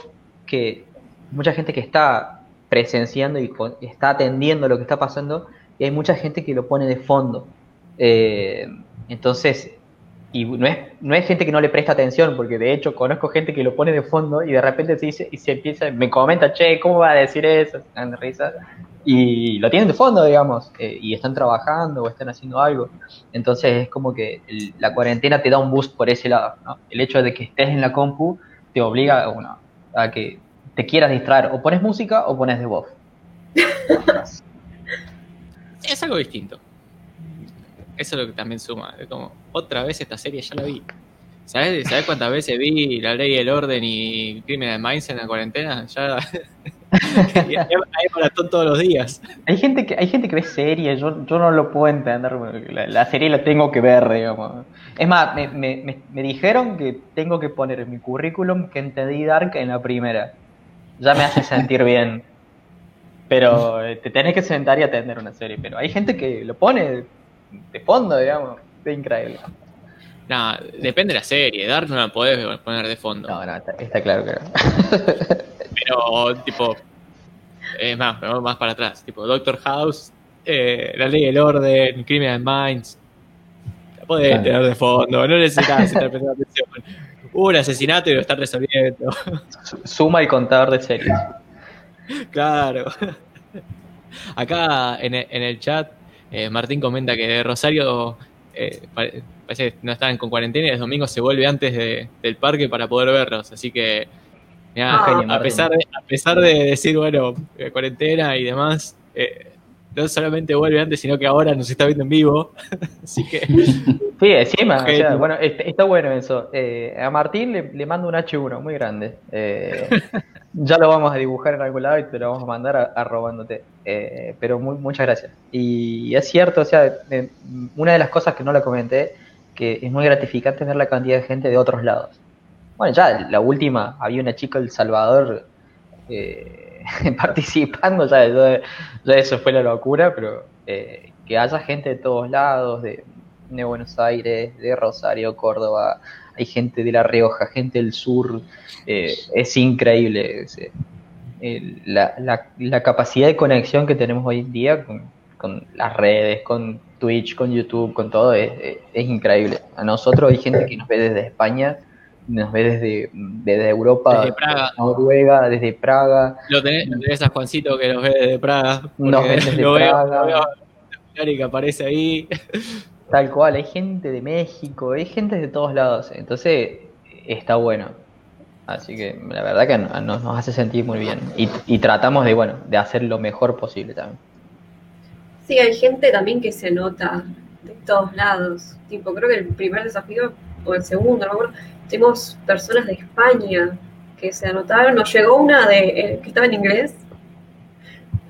que, mucha gente que está presenciando y co- está atendiendo lo que está pasando y hay mucha gente que lo pone de fondo. Eh, entonces, y no es, no es gente que no le presta atención, porque de hecho conozco gente que lo pone de fondo y de repente se dice y se empieza, me comenta, che, ¿cómo va a decir eso? De risa. Y lo tienen de fondo, digamos, eh, y están trabajando o están haciendo algo. Entonces es como que la cuarentena te da un boost por ese lado, ¿no? El hecho de que estés en la compu te obliga bueno, a que te quieras distraer. O pones música o pones de voz. es algo distinto. Eso es lo que también suma. Es como, otra vez esta serie ya la vi. ¿Sabes, ¿Sabes cuántas veces vi La Ley y el Orden y Criminal Minds en la cuarentena? Ya. hay maratón todos los días. Hay gente que, hay gente que ve series, yo, yo no lo puedo entender. La, serie la tengo que ver, digamos. Es más, me, me, me, dijeron que tengo que poner en mi currículum que entendí Dark en la primera. Ya me hace sentir bien. Pero eh, te tenés que sentar y atender una serie. Pero hay gente que lo pone de fondo, digamos. Es increíble. No, depende de la serie. Dark no la podés poner de fondo. No, no, está, claro que no. Pero, tipo, es más, me más para atrás. Tipo, Doctor House, eh, La Ley del Orden, Criminal Minds. La podés tener de fondo, no necesitas estar prestando atención. Hubo un asesinato y lo están resolviendo. Suma el contador de series. Claro. Acá en el, chat, eh, Martín comenta que Rosario eh, parece que no están con cuarentena y los domingos se vuelve antes del parque para poder verlos. Así que, ah, a, pesar de, a pesar de decir, bueno, eh, cuarentena y demás, eh, no solamente vuelve antes, sino que ahora nos está viendo en vivo. Así que. Sí, encima, bueno, está, bueno eso. Eh, a Martín le, mando un H1 muy grande. ya lo vamos a dibujar en algún lado y te lo vamos a mandar arrobándote. Pero muy, muchas gracias. Y es cierto, o sea, una de las cosas que no le comenté que es muy gratificante ver la cantidad de gente de otros lados. Bueno, ya la última, había una chica del Salvador eh, participando, ya, eso fue la locura, pero eh, que haya gente de todos lados, de, Buenos Aires, de Rosario, Córdoba, hay gente de La Rioja, gente del sur, eh, es increíble la, la, capacidad de conexión que tenemos hoy en día con, con las redes, con Twitch, con YouTube, con todo, es, increíble. A nosotros hay gente que nos ve desde España, nos ve desde, desde Europa, desde Praga. Noruega, desde Praga. Lo tenés, a Juancito que nos ve desde Praga. Nos ve desde Praga. que aparece ahí. Tal cual, hay gente de México, hay gente de todos lados. Entonces, está bueno. Así que la verdad que nos, hace sentir muy bien. Y, y tratamos de, bueno, de hacer lo mejor posible también. Sí, hay gente también que se nota de todos lados. Tipo, creo que el primer desafío, o el segundo, no acuerdo, tenemos personas de España que se anotaron. Nos llegó una de eh, que estaba en inglés.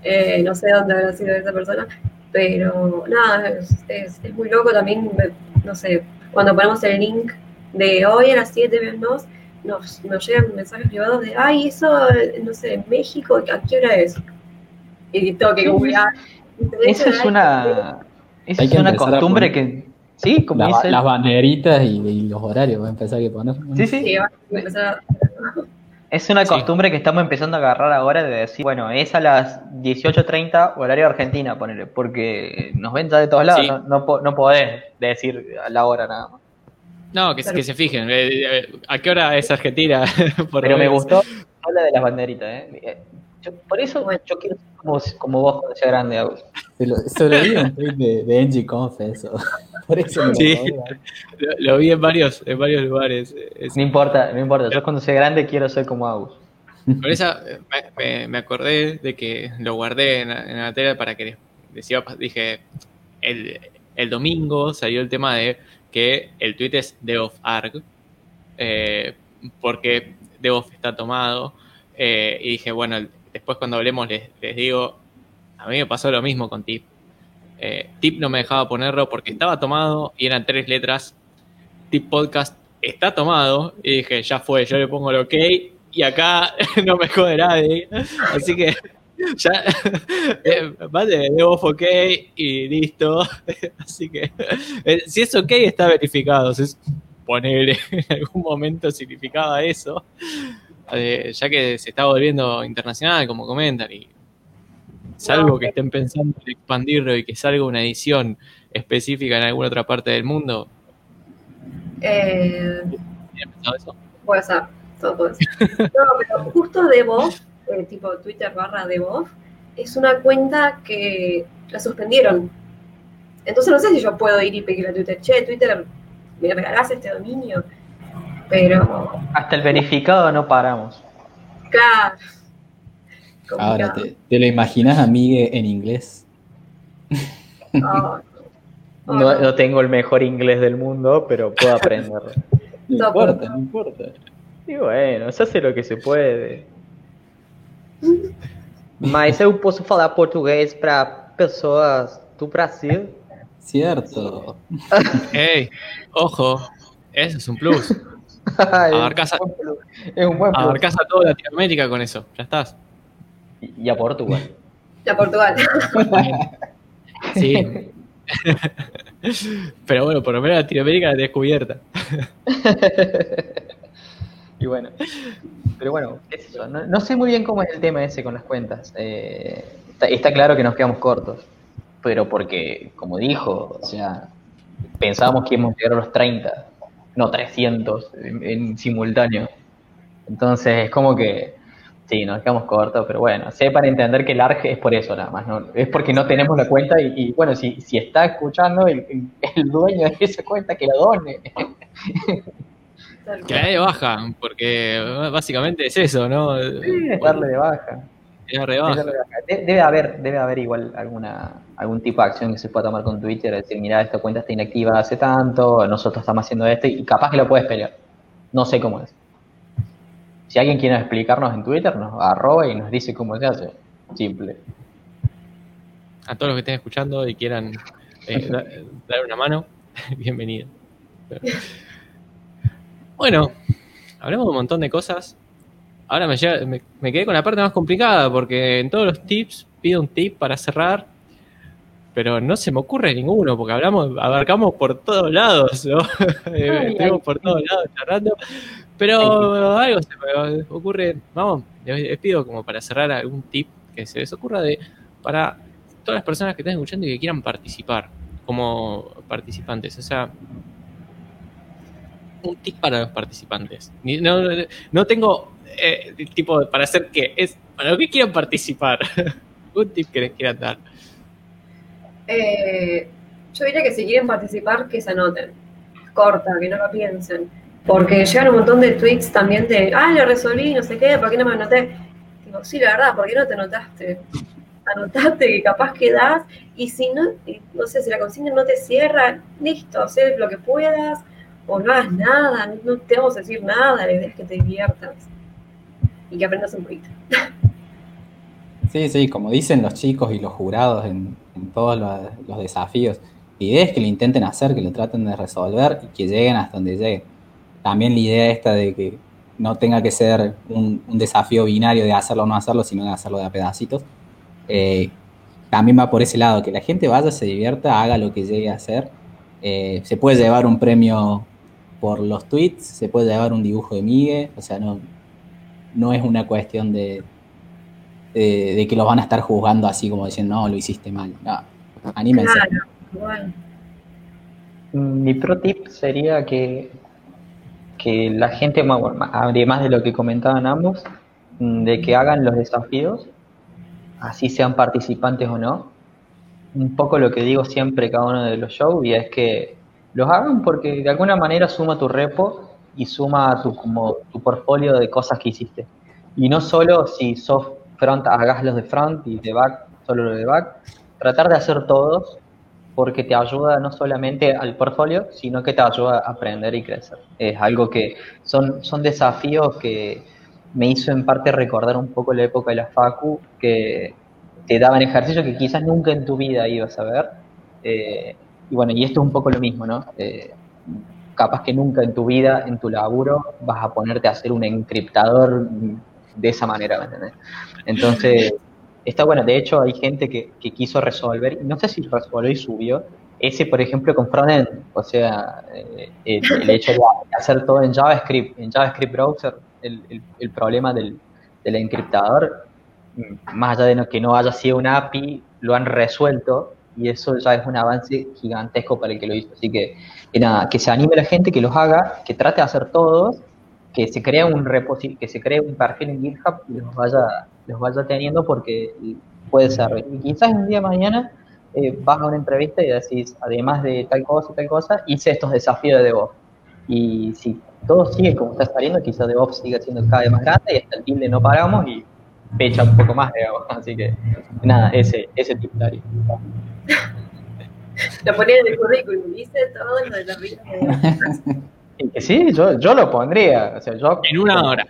Eh, no sé dónde habrá sido esa persona. Pero nada, es, muy loco también, no sé, cuando ponemos el link de hoy a las 7 nos, nos llegan mensajes privados de, ay, eso, no sé, en México, ¿a qué hora es? Y tengo que googlear. Esa es una, esa es una costumbre que, sí, como dice Las banderitas y, los horarios, va a empezar a poner. Sí, sí. Es una costumbre que estamos empezando a agarrar ahora de decir, bueno, es a las 18.30 horario Argentina, ponele, porque nos ven ya de todos lados, no, no, podés decir a la hora nada más. No, que, que se fijen, eh, eh, ¿a qué hora es Argentina? Pero me gustó habla de las banderitas, ¿eh? por eso yo quiero ser como, como vos cuando sea grande, Agus. Se lo, vi en un de, de Angie Conf, eso. Por eso me sí, lo, vi en varios, en varios lugares. No importa, no importa. Yo cuando sea grande quiero ser como Agus. Por eso me, me, acordé de que lo guardé en, la tele para que decía, dije, el, el, domingo salió el tema de que el tweet es DevOfArg, eh, porque DevOf está tomado, eh, y dije, bueno, después cuando hablemos les, digo, a mí me pasó lo mismo con Tip. Eh, Tip no me dejaba ponerlo porque estaba tomado y eran tres letras. Tip Podcast está tomado y dije, ya fue, yo le pongo el ok y acá no me jode nadie. Así que ya eh, vale, debo ok y listo. Así que eh, si es ok está verificado. Si es ponerle en algún momento significaba eso. Eh, ya que se está volviendo internacional, como comentan, y salvo que estén pensando en expandirlo y que salga una edición específica en alguna otra parte del mundo. Eh, pensado eso? Puede ser, todo puede ser. no, pero justo de voz, eh, tipo Twitter barra de voz, es una cuenta que la suspendieron. Entonces no sé si yo puedo ir y pedirle a Twitter, che, Twitter, ¿me regalás este dominio? pero... Hasta el verificado no paramos. Claro. Ahora, ¿te, lo imaginas a Migue en inglés? Oh, oh, No, no tengo el mejor inglés del mundo, pero puedo aprenderlo. No importa, no importa. Y bueno, se hace lo que se puede. Mas eu posso falar português para pessoas do Brasil. Cierto. ¡Ey! ¡Ojo! Eso es un plus. Abarcás a, abarcás a toda Latinoamérica con eso. Ya estás. Y a Portugal. de Portugal. Sí. Pero bueno, por lo menos Latinoamérica la descubierta. y bueno, pero bueno, sé yo, no, no sé muy bien cómo es el tema ese con las cuentas. Eh, está, claro que nos quedamos cortos, pero porque, como dijo, o sea, pensábamos que íbamos a llegar a los 30, no 300 en, simultáneo. Entonces es como que, sí, nos quedamos cortos, pero bueno, sepan entender que el ARG es por eso nada más, ¿no? es porque no tenemos la cuenta y, y, bueno, si, si está escuchando el, el dueño de esa cuenta, que la done. Que la dé de baja, porque básicamente es eso, ¿no? darle de baja. Es Debe haber, debe haber igual alguna, algún tipo de acción que se pueda tomar con Twitter, decir, mira, esta cuenta está inactiva hace tanto, nosotros estamos haciendo esto, y capaz que lo puedes pelear. No sé cómo es. Si alguien quiere explicarnos en Twitter, nos arroba y nos dice cómo se hace. Simple. A todos los que estén escuchando y quieran eh, da- dar una mano, bienvenido. Bueno, hablamos de un montón de cosas. Ahora me, me, me quedé con la parte más complicada porque en todos los tips pido un tip para cerrar, pero no se me ocurre ninguno porque hablamos, abarcamos por todos lados, ¿no? Eh, Estuvimos por todos lados charlando, pero algo se me ocurre. Vamos, les les pido como para cerrar algún tip que se les ocurra de para todas las personas que estén escuchando y que quieran participar como participantes. O sea, un tip para los participantes. No, no- tengo eh, tipo para hacer que es para los que quieran participar. un tip que les quieran dar. Eh, yo diría que si quieren participar, que se anoten. Corta, que no lo piensen. Porque llegan un montón de tweets también de, ah, lo resolví, no sé qué, ¿por qué no me anoté? Digo, sí, la verdad, ¿por qué no te anotaste? Anotate, que capaz quedás, y si no, no sé, si la consigna no te cierra, listo, haz lo que puedas, o no hagas nada, no te vamos a decir nada, la idea es que te diviertas y que aprendas un poquito. Sí, sí, como dicen los chicos y los jurados en, todos los, desafíos, la idea es que lo intenten hacer, que lo traten de resolver y que lleguen hasta donde lleguen. También la idea esta de que no tenga que ser un, un desafío binario de hacerlo o no hacerlo, sino de hacerlo de a pedacitos. Eh, también va por ese lado, que la gente vaya, se divierta, haga lo que llegue a hacer. Eh, se puede llevar un premio por los tweets, se puede llevar un dibujo de Migue, o sea, no, no es una cuestión de, de, de que los van a estar juzgando así como diciendo, no, lo hiciste mal. No, anímense. Claro, igual. Mi pro tip sería que, que la gente, además de lo que comentaban ambos, mm, de que hagan los desafíos, así sean participantes o no. Un poco lo que digo siempre cada uno de los shows y es que los hagan porque de alguna manera suma tu repo y suma tu, como, tu portfolio de cosas que hiciste. Y no solo si sos front, hagas los de front y de back, solo los de back. Tratar de hacer todos porque te ayuda no solamente al portfolio, sino que te ayuda a aprender y crecer. Es algo que son, son desafíos que me hizo en parte recordar un poco la época de la Facu, que te daban ejercicios que quizás nunca en tu vida ibas a ver. Eh, y bueno, y esto es un poco lo mismo, ¿no? Eh, capaz que nunca en tu vida, en tu laburo, vas a ponerte a hacer un encriptador de esa manera, ¿me? Entonces, está bueno. De hecho, hay gente que, quiso resolver, y no sé si resolvió y subió, ese, por ejemplo, con frontend, o sea, eh, el, hecho de hacer todo en JavaScript, en JavaScript Browser, el, el, problema del, del encriptador, mm, más allá de que no haya sido una API, lo han resuelto y eso ya es un avance gigantesco para el que lo hizo. Así que, que nada, que se anime la gente, que los haga, que trate de hacer todos, que se cree un que se cree un perfil en GitHub y los vaya, los vaya teniendo porque puede ser. Y quizás un día de mañana eh, vas a una entrevista y decís, además de tal cosa y tal cosa, hice estos desafíos de DevOps. Y si todo sigue como está saliendo, quizás DevOps siga siendo cada vez más grande y hasta el tilde no paramos y fecha un poco más, digamos. Así que, nada, ese, ese titulario. Lo ponía en el currículum, hice todo lo de la vida de Y que sí, yo, yo lo pondría. O sea, yo, En una hora.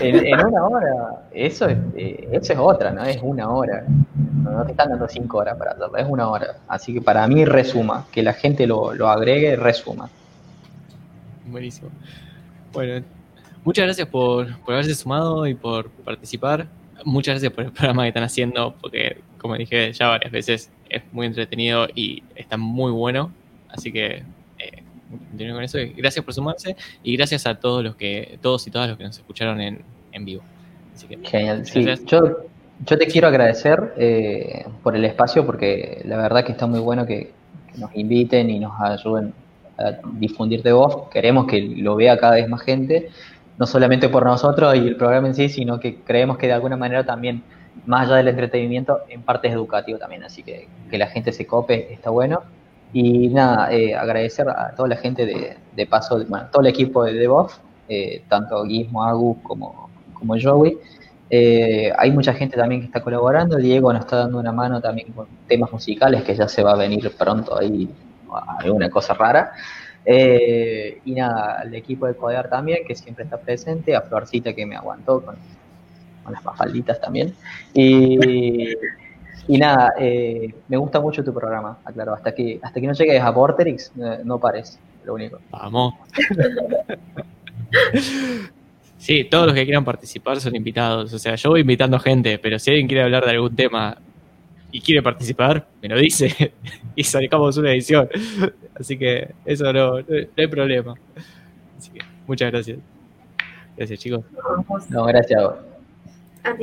En, en una hora, eso es, eh, eso es otra, ¿no? Es una hora. No, no te están dando cinco horas para hacerlo, es una hora. Así que para mí resuma, que la gente lo, lo agregue, resuma. Buenísimo. Bueno, muchas gracias por, por haberse sumado y por participar. Muchas gracias por el programa que están haciendo, porque como dije ya varias veces, es muy entretenido y está muy bueno. Así que eh, continúen con eso. Y gracias por sumarse y gracias a todos los que, todos y todas los que nos escucharon en, en vivo. Así que Genial. Sí, yo, yo te quiero agradecer eh, por el espacio, porque la verdad que está muy bueno que, que nos inviten y nos ayuden a difundir de voz. Queremos que lo vea cada vez más gente, no solamente por nosotros y el programa en sí, sino que creemos que de alguna manera también, más allá del entretenimiento, en parte es educativo también. Así que que la gente se cope está bueno. Y nada, eh, agradecer a toda la gente de, de paso, bueno, todo el equipo de DevOps, eh, tanto Guismo, Agus como, como Joey. Eh, hay mucha gente también que está colaborando. Diego nos está dando una mano también con temas musicales, que ya se va a venir pronto ahí alguna cosa rara. Eh, y nada, al equipo de Codear también, que siempre está presente, a Florcita que me aguantó con, con las mafalditas también. Y, y nada, eh, me gusta mucho tu programa, aclaro. Hasta que, hasta que no llegues a Vorterix, no, no pares, lo único. Vamos. Sí, todos los que quieran participar son invitados. O sea, yo voy invitando gente, pero si alguien quiere hablar de algún tema y quiere participar, me lo dice y sacamos una edición. Así que eso no, no hay problema. Así que muchas gracias. Gracias, chicos. No, gracias a vos.